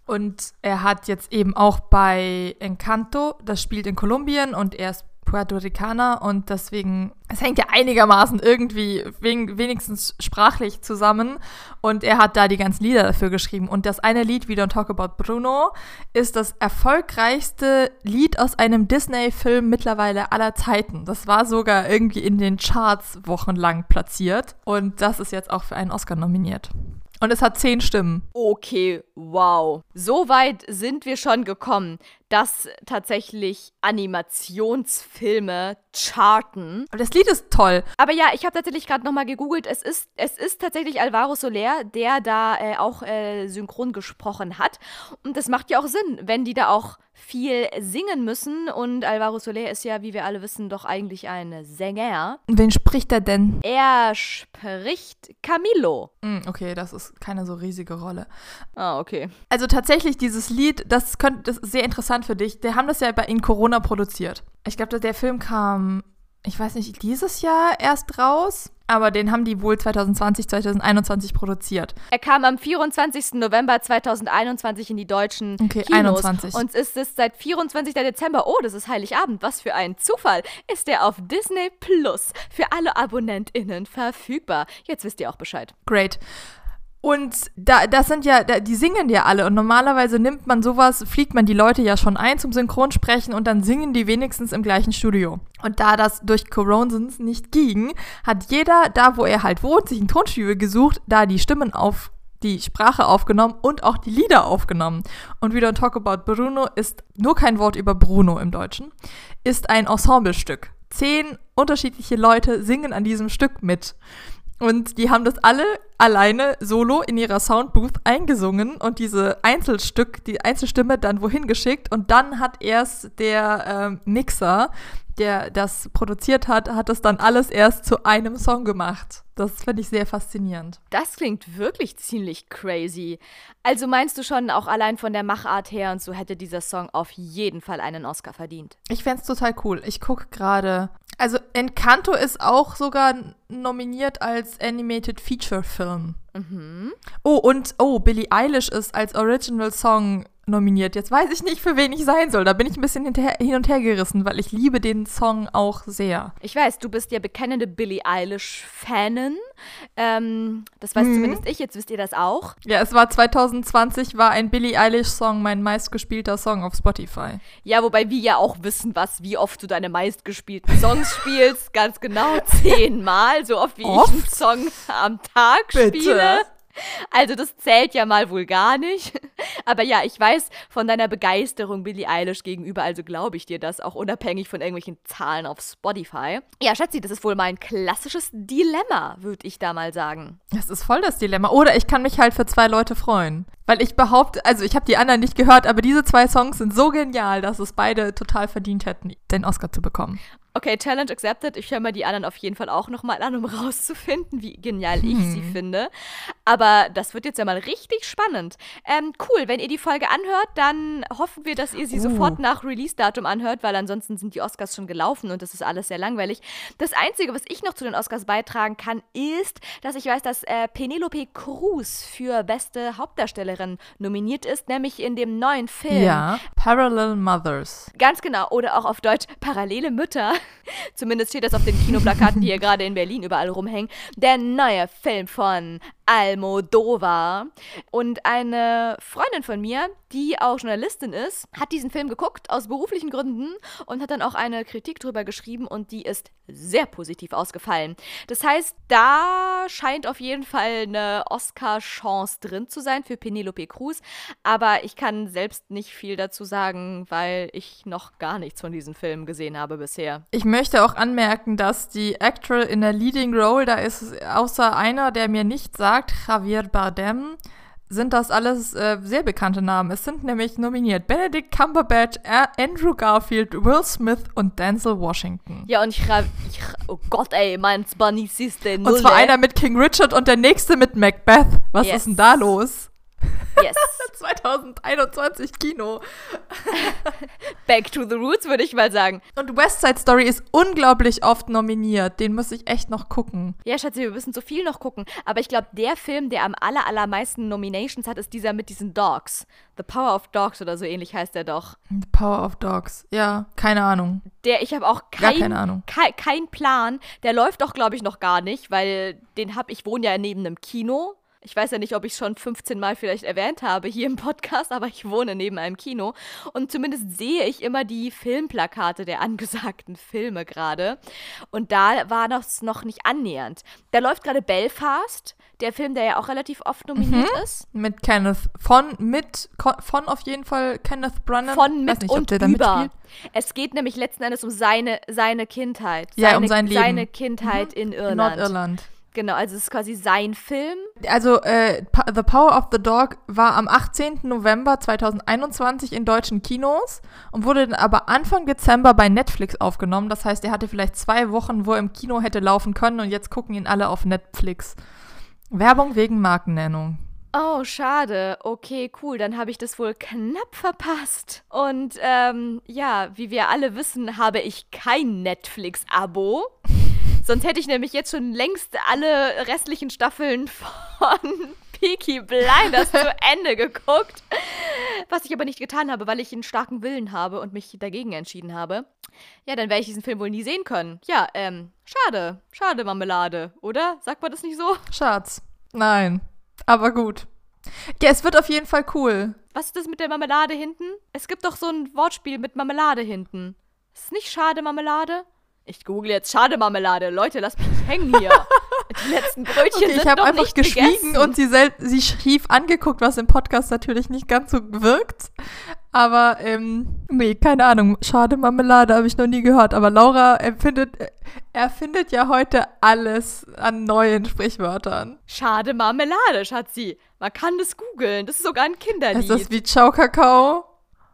Und er hat jetzt eben auch bei Encanto, das spielt in Kolumbien und er ist Puerto Ricaner und deswegen, es hängt ja einigermaßen irgendwie wenigstens sprachlich zusammen und er hat da die ganzen Lieder dafür geschrieben und das eine Lied, We Don't Talk About Bruno, ist das erfolgreichste Lied aus einem Disney-Film mittlerweile aller Zeiten. Das war sogar irgendwie in den Charts wochenlang platziert und das ist jetzt auch für einen Oscar nominiert. Und es hat zehn Stimmen. Okay, wow. So weit sind wir schon gekommen dass tatsächlich Animationsfilme charten. Aber das Lied ist toll. Aber ja, ich habe tatsächlich gerade nochmal gegoogelt. Es ist, es ist tatsächlich Alvaro Soler, der da äh, auch äh, synchron gesprochen hat. Und das macht ja auch Sinn, wenn die da auch viel singen müssen. Und Alvaro Soler ist ja, wie wir alle wissen, doch eigentlich ein Sänger. Wen spricht er denn? Er spricht Camilo. Mm, okay, das ist keine so riesige Rolle. Ah, okay. Also tatsächlich, dieses Lied, das, könnte, das ist sehr interessant interessant für dich. Die haben das ja bei in Corona produziert. Ich glaube, der Film kam, ich weiß nicht, dieses Jahr erst raus. Aber den haben die wohl 2020, 2021 produziert. Er kam am 24. November 2021 in die deutschen okay, Kinos. 21. Und es ist seit 24. Dezember, oh, das ist Heiligabend, was für ein Zufall, ist er auf Disney Plus für alle AbonnentInnen verfügbar. Jetzt wisst ihr auch Bescheid. Great. Und da, das sind ja, die singen ja alle. Und normalerweise nimmt man sowas, fliegt man die Leute ja schon ein zum Synchronsprechen und dann singen die wenigstens im gleichen Studio. Und da das durch Coronens nicht ging, hat jeder, da wo er halt wohnt, sich ein Tonstudio gesucht, da die Stimmen auf die Sprache aufgenommen und auch die Lieder aufgenommen. Und Don't Talk About Bruno ist nur kein Wort über Bruno im Deutschen, ist ein Ensemblestück. Zehn unterschiedliche Leute singen an diesem Stück mit. Und die haben das alle alleine solo in ihrer Soundbooth eingesungen und diese Einzelstück, die Einzelstimme dann wohin geschickt und dann hat erst der äh, Mixer, der das produziert hat, hat das dann alles erst zu einem Song gemacht. Das finde ich sehr faszinierend. Das klingt wirklich ziemlich crazy. Also meinst du schon, auch allein von der Machart her und so hätte dieser Song auf jeden Fall einen Oscar verdient? Ich fände es total cool. Ich gucke gerade. Also Encanto ist auch sogar nominiert als Animated Feature Film. Mhm. Oh, und oh, Billie Eilish ist als Original Song nominiert. Jetzt weiß ich nicht, für wen ich sein soll. Da bin ich ein bisschen hin und her gerissen, weil ich liebe den Song auch sehr. Ich weiß, du bist ja bekennende Billie Eilish-Fanin. Ähm, das weiß Mhm. zumindest ich, jetzt wisst ihr das auch. Ja, es war 2020, war ein Billie Eilish-Song mein meistgespielter Song auf Spotify. Ja, wobei wir ja auch wissen, was, wie oft du deine meistgespielten Songs spielst. Ganz genau zehnmal, so oft wie ich einen Oft? Song am Tag Bitte? spiele. Also das zählt ja mal wohl gar nicht. Aber ja, ich weiß von deiner Begeisterung Billie Eilish gegenüber, also glaube ich dir das, auch unabhängig von irgendwelchen Zahlen auf Spotify. Ja, Schatzi, das ist wohl mein klassisches Dilemma, würde ich da mal sagen. Das ist voll das Dilemma. Oder ich kann mich halt für zwei Leute freuen. Weil ich behaupte, also ich habe die anderen nicht gehört, aber diese zwei Songs sind so genial, dass es beide total verdient hätten, den Oscar zu bekommen. Okay, Challenge accepted. Ich höre mir die anderen auf jeden Fall auch nochmal an, um rauszufinden, wie genial ich sie finde. Aber das wird jetzt ja mal richtig spannend. Ähm, cool, wenn ihr die Folge anhört, dann hoffen wir, dass ihr sie Uh. sofort nach Release-Datum anhört, weil ansonsten sind die Oscars schon gelaufen und das ist alles sehr langweilig. Das Einzige, was ich noch zu den Oscars beitragen kann, ist, dass ich weiß, dass äh, Penelope Cruz für beste Hauptdarstellerin nominiert ist, nämlich in dem neuen Film. Ja, Parallel Mothers. Ganz genau. Oder auch auf Deutsch parallele Mütter. Zumindest steht das auf den Kinoplakaten, die hier gerade in Berlin überall rumhängen. Der neue Film von Almodovar. Und eine Freundin von mir, die auch Journalistin ist, hat diesen Film geguckt aus beruflichen Gründen und hat dann auch eine Kritik drüber geschrieben und die ist sehr positiv ausgefallen. Das heißt, da scheint auf jeden Fall eine Oscar-Chance drin zu sein für Penelope Cruz. Aber ich kann selbst nicht viel dazu sagen, weil ich noch gar nichts von diesem Film gesehen habe bisher. Ich möchte auch anmerken, dass die Actor in der Leading Role, da ist außer einer, der mir nicht sagt, Javier Bardem, sind das alles äh, sehr bekannte Namen. Es sind nämlich nominiert Benedict Cumberbatch, Andrew Garfield, Will Smith und Denzel Washington. Ja, und ich, ra- oh Gott, ey, mein Spanisch ist der Und zwar einer mit King Richard und der nächste mit Macbeth. Was Yes. ist denn da los? Yes. 2021 Kino. Back to the roots, würde ich mal sagen. Und West Side Story ist unglaublich oft nominiert. Den muss ich echt noch gucken. Ja, Schatzi, wir müssen so viel noch gucken. Aber ich glaube, der Film, der am aller, allermeisten Nominations hat, ist dieser mit diesen Dogs. The Power of Dogs oder so ähnlich heißt der doch. The Power of Dogs. Ja, keine Ahnung. Der, ich habe auch Gar kein, keine Ahnung. Kein, kein Plan. Der läuft auch, glaube ich, noch gar nicht, weil den habe ich wohne ja neben einem Kino. Ich weiß ja nicht, ob ich schon 15 Mal vielleicht erwähnt habe hier im Podcast, aber ich wohne neben einem Kino. Und zumindest sehe ich immer die Filmplakate der angesagten Filme gerade. Und da war das noch nicht annähernd. Da läuft gerade Belfast, der Film, der ja auch relativ oft nominiert Mhm. ist. Mit Kenneth. Von, mit, von auf jeden Fall Kenneth Branagh. Von mit nicht, und über. Es geht nämlich letzten Endes um seine, seine Kindheit. Ja, seine, um sein Leben. Seine Kindheit in In Irland. Nordirland. Genau, also es ist quasi sein Film. Also, äh, The Power of the Dog war am 18. November 2021 in deutschen Kinos und wurde dann aber Anfang Dezember bei Netflix aufgenommen. Das heißt, er hatte vielleicht zwei Wochen, wo er im Kino hätte laufen können und jetzt gucken ihn alle auf Netflix. Werbung wegen Markennennung. Oh, schade. Okay, cool. Dann habe ich das wohl knapp verpasst. Und ähm, ja, wie wir alle wissen, habe ich kein Netflix-Abo. Sonst hätte ich nämlich jetzt schon längst alle restlichen Staffeln von Peaky Blinders zu Ende geguckt. Was ich aber nicht getan habe, weil ich einen starken Willen habe und mich dagegen entschieden habe. Ja, dann werde ich diesen Film wohl nie sehen können. Ja, ähm, schade. Schade, Marmelade, oder? Sagt man das nicht so? Schatz. Nein. Aber gut. Ja, es wird auf jeden Fall cool. Was ist das mit der Marmelade hinten? Es gibt doch so ein Wortspiel mit Marmelade hinten. Ist es nicht schade Marmelade? Ich google jetzt schade Marmelade. Leute, lasst mich nicht hängen hier. Die letzten Brötchen Okay, sind ich habe einfach nicht geschwiegen gegessen. und sie, sie schief angeguckt, was im Podcast natürlich nicht ganz so wirkt. Aber, ähm, nee, keine Ahnung. Schade Marmelade habe ich noch nie gehört. Aber Laura erfindet, erfindet ja heute alles an neuen Sprichwörtern. Schade Marmelade, Schatzi. Man kann das googeln. Das ist sogar ein Kinderlied. Ist das wie Ciao Kakao?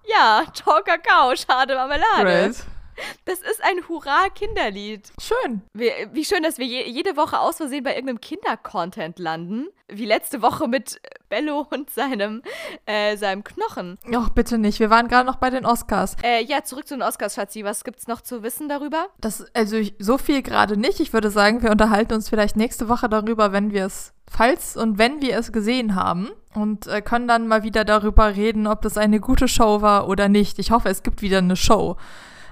ja, Ciao Kakao, schade Marmelade. Great. Das ist ein Hurra-Kinderlied. Schön. Wie, wie schön, dass wir je, jede Woche aus Versehen bei irgendeinem Kinder-Content landen. Wie letzte Woche mit Bello und seinem, äh, seinem Knochen. Ach, bitte nicht. Wir waren gerade noch bei den Oscars. Äh, ja, zurück zu den Oscars, Schatzi. Was gibt's noch zu wissen darüber? Das, also ich, so viel gerade nicht. Ich würde sagen, wir unterhalten uns vielleicht nächste Woche darüber, wenn wir es, falls und wenn wir es gesehen haben. und äh, können dann mal wieder darüber reden, ob das eine gute Show war oder nicht. Ich hoffe, es gibt wieder eine Show.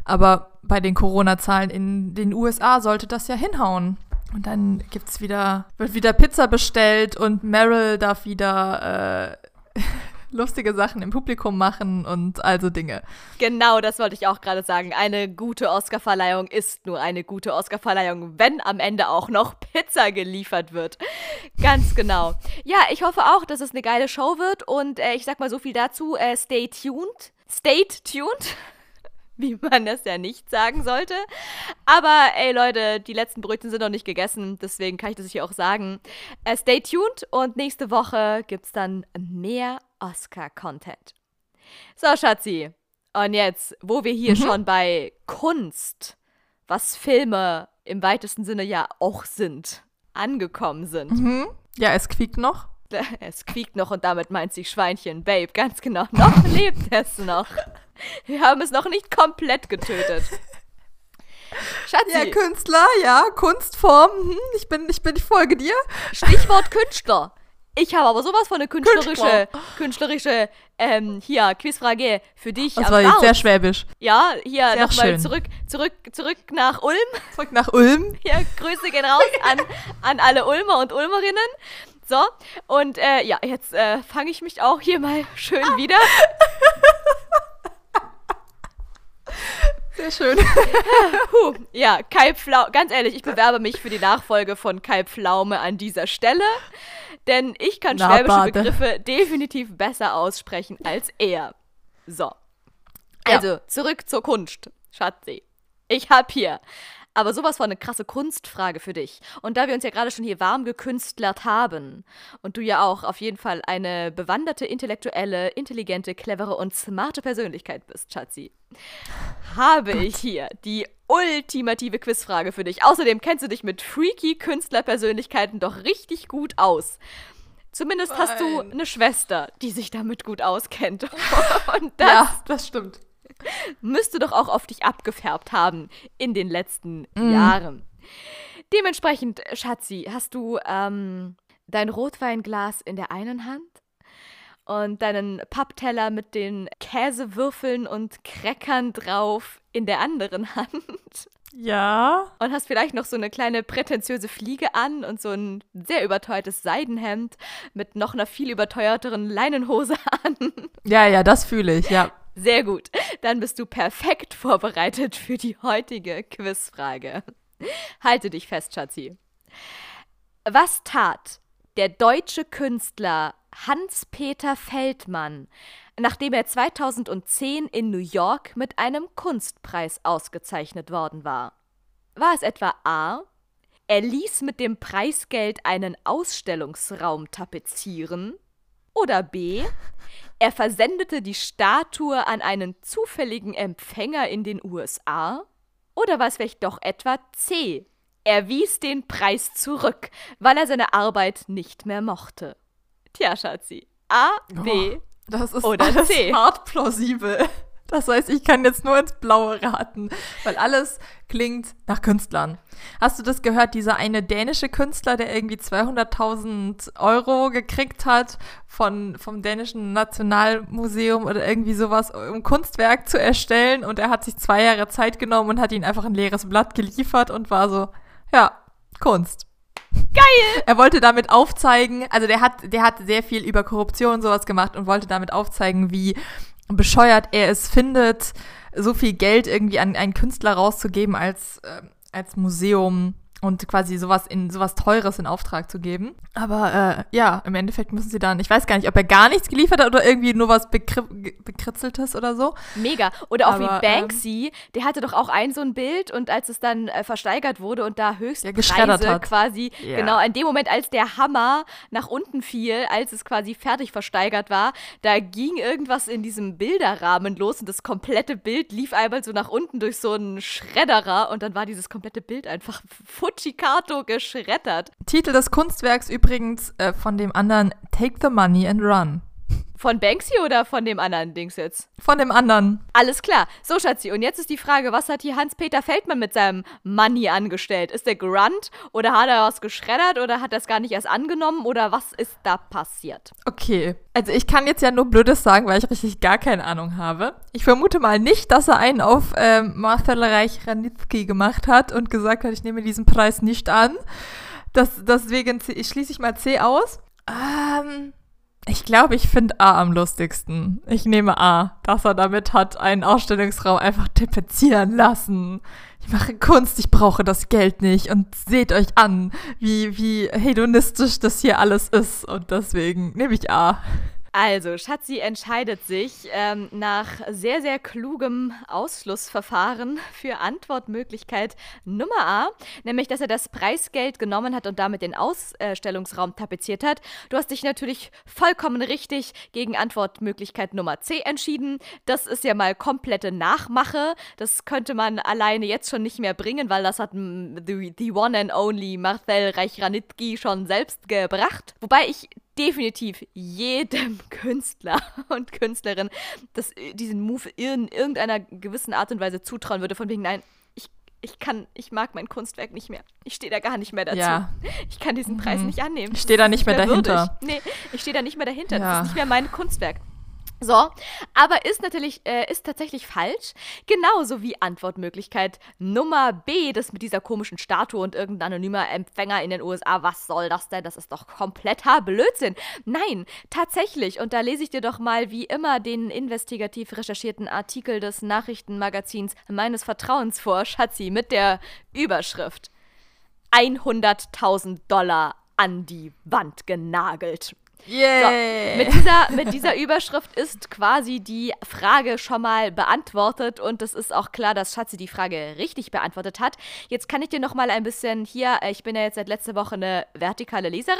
Aber bei den Corona-Zahlen in den USA sollte das ja hinhauen. Und dann gibt's wieder, wird wieder Pizza bestellt und Meryl darf wieder äh, lustige Sachen im Publikum machen und also Dinge. Genau, das wollte ich auch gerade sagen. Eine gute Oscarverleihung ist nur eine gute Oscarverleihung, wenn am Ende auch noch Pizza geliefert wird. Ganz genau. Ja, ich hoffe auch, dass es eine geile Show wird und äh, ich sag mal so viel dazu. Äh, stay tuned. Stay tuned wie man das ja nicht sagen sollte. Aber ey Leute, die letzten Brötchen sind noch nicht gegessen, deswegen kann ich das hier auch sagen. Äh, stay tuned und nächste Woche gibt's dann mehr Oscar-Content. So, Schatzi. Und jetzt, wo wir hier mhm. schon bei Kunst, was Filme im weitesten Sinne ja auch sind, angekommen sind. Mhm. Ja, es quiekt noch. Es quiekt noch und damit meint sich Schweinchen, Babe, ganz genau. Noch lebt es noch. Wir haben es noch nicht komplett getötet. Schatzi. Ja, Künstler, ja, Kunstform. Hm, ich, bin, ich bin, ich folge dir. Stichwort Künstler. Ich habe aber sowas von eine künstlerische, Künstler. künstlerische, ähm, hier, Quizfrage für dich. Das war jetzt sehr schwäbisch. Ja, hier nochmal zurück, zurück, zurück nach Ulm. Zurück nach Ulm. Ja, Grüße gehen raus an, an alle Ulmer und Ulmerinnen. So, und äh, ja, jetzt äh, fange ich mich auch hier mal schön ah. wieder. Sehr schön. Puh, ja, Kai Pflaume, ganz ehrlich, ich bewerbe mich für die Nachfolge von Kai Pflaume an dieser Stelle, denn ich kann Na, schwäbische bade. Begriffe definitiv besser aussprechen als er. So. Also, ja. zurück zur Kunst, Schatzi. Ich hab hier aber sowas von eine krasse Kunstfrage für dich. Und da wir uns ja gerade schon hier warm gekünstlert haben und du ja auch auf jeden Fall eine bewanderte, intellektuelle, intelligente, clevere und smarte Persönlichkeit bist, Schatzi, habe Gott. ich hier die ultimative Quizfrage für dich. Außerdem kennst du dich mit freaky Künstlerpersönlichkeiten doch richtig gut aus. Zumindest Nein. hast du eine Schwester, die sich damit gut auskennt. Und das, ja, das stimmt müsste doch auch auf dich abgefärbt haben in den letzten mm. Jahren. Dementsprechend, Schatzi, hast du ähm, dein Rotweinglas in der einen Hand und deinen Pappteller mit den Käsewürfeln und Crackern drauf in der anderen Hand. Ja. Und hast vielleicht noch so eine kleine prätentiöse Fliege an und so ein sehr überteuertes Seidenhemd mit noch einer viel überteuerteren Leinenhose an. Ja, ja, das fühle ich, ja. Sehr gut. Dann bist du perfekt vorbereitet für die heutige Quizfrage. Halte dich fest, Schatzi. Was tat der deutsche Künstler Hans-Peter Feldmann, nachdem er 2010 in New York mit einem Kunstpreis ausgezeichnet worden war? War es etwa A. Er ließ mit dem Preisgeld einen Ausstellungsraum tapezieren? Oder B. Er versendete die Statue an einen zufälligen Empfänger in den USA? Oder war es vielleicht doch etwa C? Er wies den Preis zurück, weil er seine Arbeit nicht mehr mochte. Tja, Schatzi. A, B oh, das ist oder alles C. hart plausibel. Das heißt, ich kann jetzt nur ins Blaue raten, weil alles klingt nach Künstlern. Hast du das gehört, dieser eine dänische Künstler, der irgendwie 200.000 Euro gekriegt hat von, vom dänischen Nationalmuseum oder irgendwie sowas, um Kunstwerk zu erstellen und er hat sich zwei Jahre Zeit genommen und hat ihn einfach ein leeres Blatt geliefert und war so, ja, Kunst. Geil! Er wollte damit aufzeigen, also der hat, der hat sehr viel über Korruption und sowas gemacht und wollte damit aufzeigen, wie bescheuert er es findet, so viel Geld irgendwie an einen Künstler rauszugeben als, äh, als Museum und quasi sowas in sowas Teures in Auftrag zu geben. Aber äh, ja, im Endeffekt müssen sie dann, ich weiß gar nicht, ob er gar nichts geliefert hat oder irgendwie nur was bekritzeltes oder so. Mega. Oder auch Aber, wie Banksy, ähm, der hatte doch auch ein so ein Bild und als es dann äh, versteigert wurde und da Höchstpreise ja, quasi, yeah. genau, in dem Moment, als der Hammer nach unten fiel, als es quasi fertig versteigert war, da ging irgendwas in diesem Bilderrahmen los und das komplette Bild lief einmal so nach unten durch so einen Schredderer und dann war dieses komplette Bild einfach Fucikato geschreddert. Titel des Kunstwerks übrigens äh, von dem anderen Take the Money and Run. Von Banksy oder von dem anderen Dings jetzt? Von dem anderen. Alles klar. So, Schatzi, und jetzt ist die Frage, was hat hier Hans-Peter Feldmann mit seinem Money angestellt? Ist der gerannt oder hat er was geschreddert oder hat er es gar nicht erst angenommen oder was ist da passiert? Okay, also ich kann jetzt ja nur Blödes sagen, weil ich richtig gar keine Ahnung habe. Ich vermute mal nicht, dass er einen auf ähm, Marcel Reich-Ranitzky gemacht hat und gesagt hat, ich nehme diesen Preis nicht an. Das, deswegen schließe ich mal C aus. Ähm, ich glaube, ich finde A am lustigsten. Ich nehme A, dass er damit hat einen Ausstellungsraum einfach tapezieren lassen. Ich mache Kunst, ich brauche das Geld nicht und seht euch an, wie, wie hedonistisch das hier alles ist und deswegen nehme ich A. Also, Schatzi entscheidet sich ähm, nach sehr, sehr klugem Ausschlussverfahren für Antwortmöglichkeit Nummer A, nämlich, dass er das Preisgeld genommen hat und damit den Ausstellungsraum tapeziert hat. Du hast dich natürlich vollkommen richtig gegen Antwortmöglichkeit Nummer C entschieden. Das ist ja mal komplette Nachmache. Das könnte man alleine jetzt schon nicht mehr bringen, weil das hat the, the one and only Marcel Reich-Ranitki schon selbst gebracht. Wobei ich definitiv jedem Künstler und Künstlerin das, äh, diesen Move in irgendeiner gewissen Art und Weise zutrauen würde, von wegen, nein, ich, ich kann, ich mag mein Kunstwerk nicht mehr. Ich stehe da gar nicht mehr dazu. Ja. Ich kann diesen Preis mhm. nicht annehmen. Ich stehe da nicht mehr, mehr dahinter. Würdig. Nee, ich stehe da nicht mehr dahinter. Ja. Das ist nicht mehr mein Kunstwerk. So, aber ist natürlich, äh, ist tatsächlich falsch. Genauso wie Antwortmöglichkeit Nummer B, das mit dieser komischen Statue und irgendein anonymer Empfänger in den USA. Was soll das denn? Das ist doch kompletter Blödsinn. Nein, tatsächlich. Und da lese ich dir doch mal wie immer den investigativ recherchierten Artikel des Nachrichtenmagazins meines Vertrauens vor, Schatzi, mit der Überschrift 100.000 Dollar an die Wand genagelt. Yeah. So, mit, dieser, mit dieser Überschrift ist quasi die Frage schon mal beantwortet und es ist auch klar, dass Schatzi die Frage richtig beantwortet hat. Jetzt kann ich dir noch mal ein bisschen hier, äh, ich bin ja jetzt seit letzter Woche eine vertikale Leserin.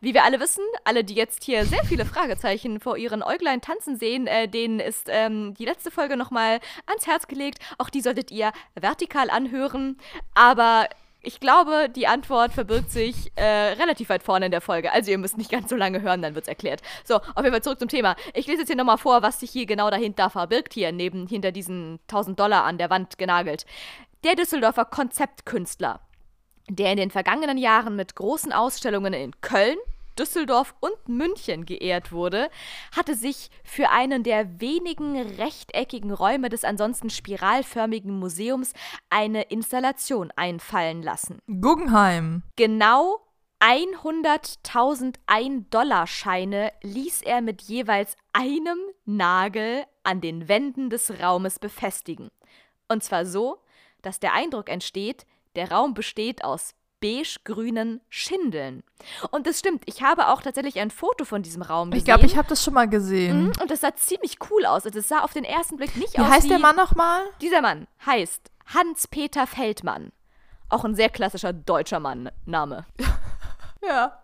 Wie wir alle wissen, alle, die jetzt hier sehr viele Fragezeichen vor ihren Äuglein tanzen sehen, äh, denen ist ähm, die letzte Folge nochmal ans Herz gelegt. Auch die solltet ihr vertikal anhören. Aber ich glaube, die Antwort verbirgt sich äh, relativ weit vorne in der Folge. Also ihr müsst nicht ganz so lange hören, dann wird es erklärt. So, auf jeden Fall zurück zum Thema. Ich lese jetzt hier nochmal vor, was sich hier genau dahinter verbirgt, hier neben hinter diesen 1000 Dollar an der Wand genagelt. Der Düsseldorfer Konzeptkünstler, der in den vergangenen Jahren mit großen Ausstellungen in Köln, Düsseldorf und München geehrt wurde, hatte sich für einen der wenigen rechteckigen Räume des ansonsten spiralförmigen Museums eine Installation einfallen lassen. Guggenheim. Genau 100.000 Ein-Dollar-Scheine ließ er mit jeweils einem Nagel an den Wänden des Raumes befestigen. Und zwar so, dass der Eindruck entsteht, der Raum besteht aus beige-grünen Schindeln. Und das stimmt, ich habe auch tatsächlich ein Foto von diesem Raum gesehen. Ich glaube, ich habe das schon mal gesehen. Mhm, und das sah ziemlich cool aus. Also es sah auf den ersten Blick nicht wie aus wie heißt der Mann nochmal? Dieser Mann heißt Hans-Peter Feldmann. Auch ein sehr klassischer deutscher Mann-Name. ja.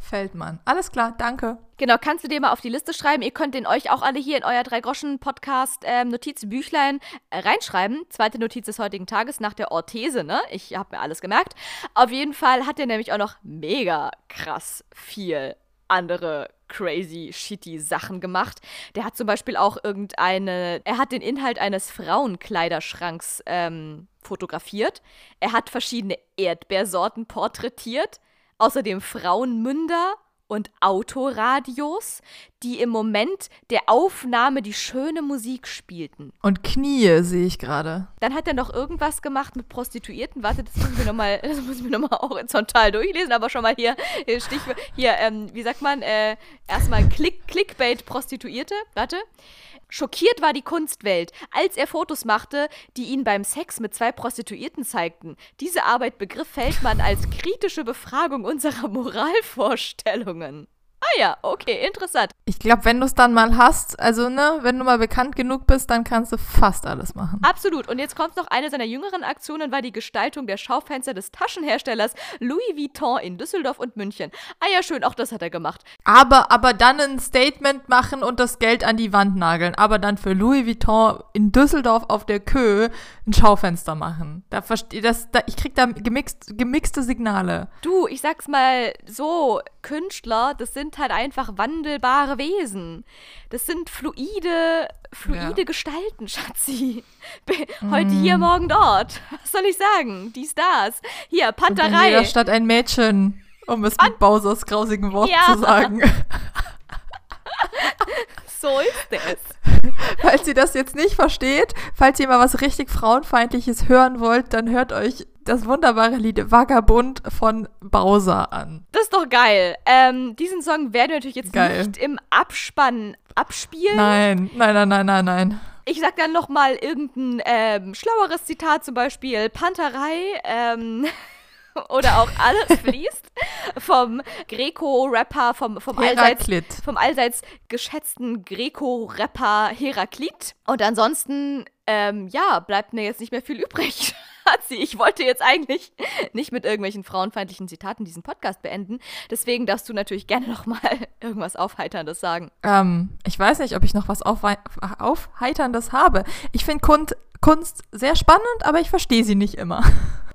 Feldmann. Alles klar, danke. Genau, kannst du dir mal auf die Liste schreiben. Ihr könnt den euch auch alle hier in euer Drei-Groschen-Podcast ähm, Notizbüchlein äh, reinschreiben. Zweite Notiz des heutigen Tages nach der Orthese, ne? Ich habe mir alles gemerkt. Auf jeden Fall hat er nämlich auch noch mega krass viel andere crazy, shitty Sachen gemacht. Der hat zum Beispiel auch irgendeine, er hat den Inhalt eines Frauenkleiderschranks ähm, fotografiert. Er hat verschiedene Erdbeersorten porträtiert außerdem Frauenmünder und Autoradios, die im Moment der Aufnahme die schöne Musik spielten. Und Knie sehe ich gerade. Dann hat er noch irgendwas gemacht mit Prostituierten. Warte, das müssen wir nochmal, das müssen wir nochmal horizontal durchlesen, aber schon mal hier, hier Stichwort, hier, ähm, wie sagt man, äh, erstmal Click, Clickbait Prostituierte. Warte. Schockiert war die Kunstwelt, als er Fotos machte, die ihn beim Sex mit zwei Prostituierten zeigten. Diese Arbeit begriff Feldmann als kritische Befragung unserer Moralvorstellungen. Ah ja, okay, interessant. Ich glaube, wenn du es dann mal hast, also ne, wenn du mal bekannt genug bist, dann kannst du fast alles machen. Absolut. Und jetzt kommt noch eine seiner jüngeren Aktionen, war die Gestaltung der Schaufenster des Taschenherstellers Louis Vuitton in Düsseldorf und München. Ah ja, schön, auch das hat er gemacht. Aber, aber dann ein Statement machen und das Geld an die Wand nageln. Aber dann für Louis Vuitton in Düsseldorf auf der Kö ein Schaufenster machen. Da verstehe das, da, ich krieg da gemixt, gemixte Signale. Du, ich sag's mal so, Künstler, das sind halt einfach wandelbare Wesen. Das sind fluide, fluide Ja. Gestalten, Schatzi. Heute hier, morgen dort. Was soll ich sagen? Dies, das. Hier, Und in Panterei. jeder Stadt ein Mädchen, um es mit Bowsers grausigen Worten Ja. zu sagen. So ist es. falls ihr das jetzt nicht versteht, falls ihr mal was richtig Frauenfeindliches hören wollt, dann hört euch das wunderbare Lied Vagabund von Bowser an. Das ist doch geil. Ähm, diesen Song werden wir natürlich jetzt Geil. nicht im Abspann abspielen. Nein, nein, nein, nein, nein, nein. Ich sag dann noch mal irgendein ähm, schlaueres Zitat, zum Beispiel Panterei ähm, oder auch alles fließt vom Greco-Rapper, vom, vom allseits vom allseits geschätzten Greco-Rapper Heraklit. Und ansonsten, ähm, ja, bleibt mir jetzt nicht mehr viel übrig. Hatzi, ich wollte jetzt eigentlich nicht mit irgendwelchen frauenfeindlichen Zitaten diesen Podcast beenden. Deswegen darfst du natürlich gerne noch mal irgendwas Aufheiterndes sagen. Ähm, ich weiß nicht, ob ich noch was Aufheiterndes habe. Ich finde Kunst, Kunst sehr spannend, aber ich verstehe sie nicht immer.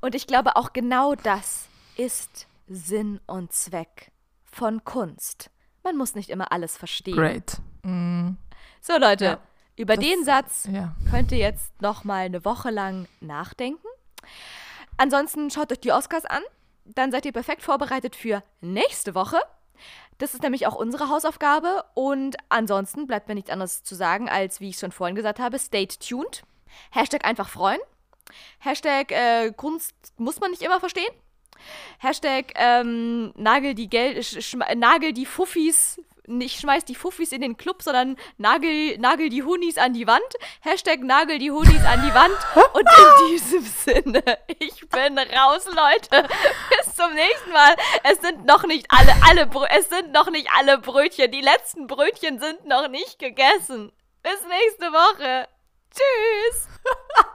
Und ich glaube, auch genau das ist Sinn und Zweck von Kunst. Man muss nicht immer alles verstehen. Great. Mm, So, Leute, Ja, über das- den Satz ja. könnt ihr jetzt noch mal eine Woche lang nachdenken. Ansonsten schaut euch die Oscars an. Dann seid ihr perfekt vorbereitet für nächste Woche. Das ist nämlich auch unsere Hausaufgabe. Und ansonsten bleibt mir nichts anderes zu sagen, als wie ich schon vorhin gesagt habe, stay tuned. Hashtag einfach freuen. Hashtag äh, Kunst muss man nicht immer verstehen. Hashtag ähm, nagel die Geld, nagel die Fuffis, nicht schmeiß die Fuffis in den Club, sondern nagel, nagel die Hunis an die Wand. Hashtag nagel die Hunis an die Wand. Und in diesem Sinne, ich bin raus, Leute. Bis zum nächsten Mal. Es sind noch nicht alle, alle, Brö es sind noch nicht alle Brötchen. Die letzten Brötchen sind noch nicht gegessen. Bis nächste Woche. Tschüss.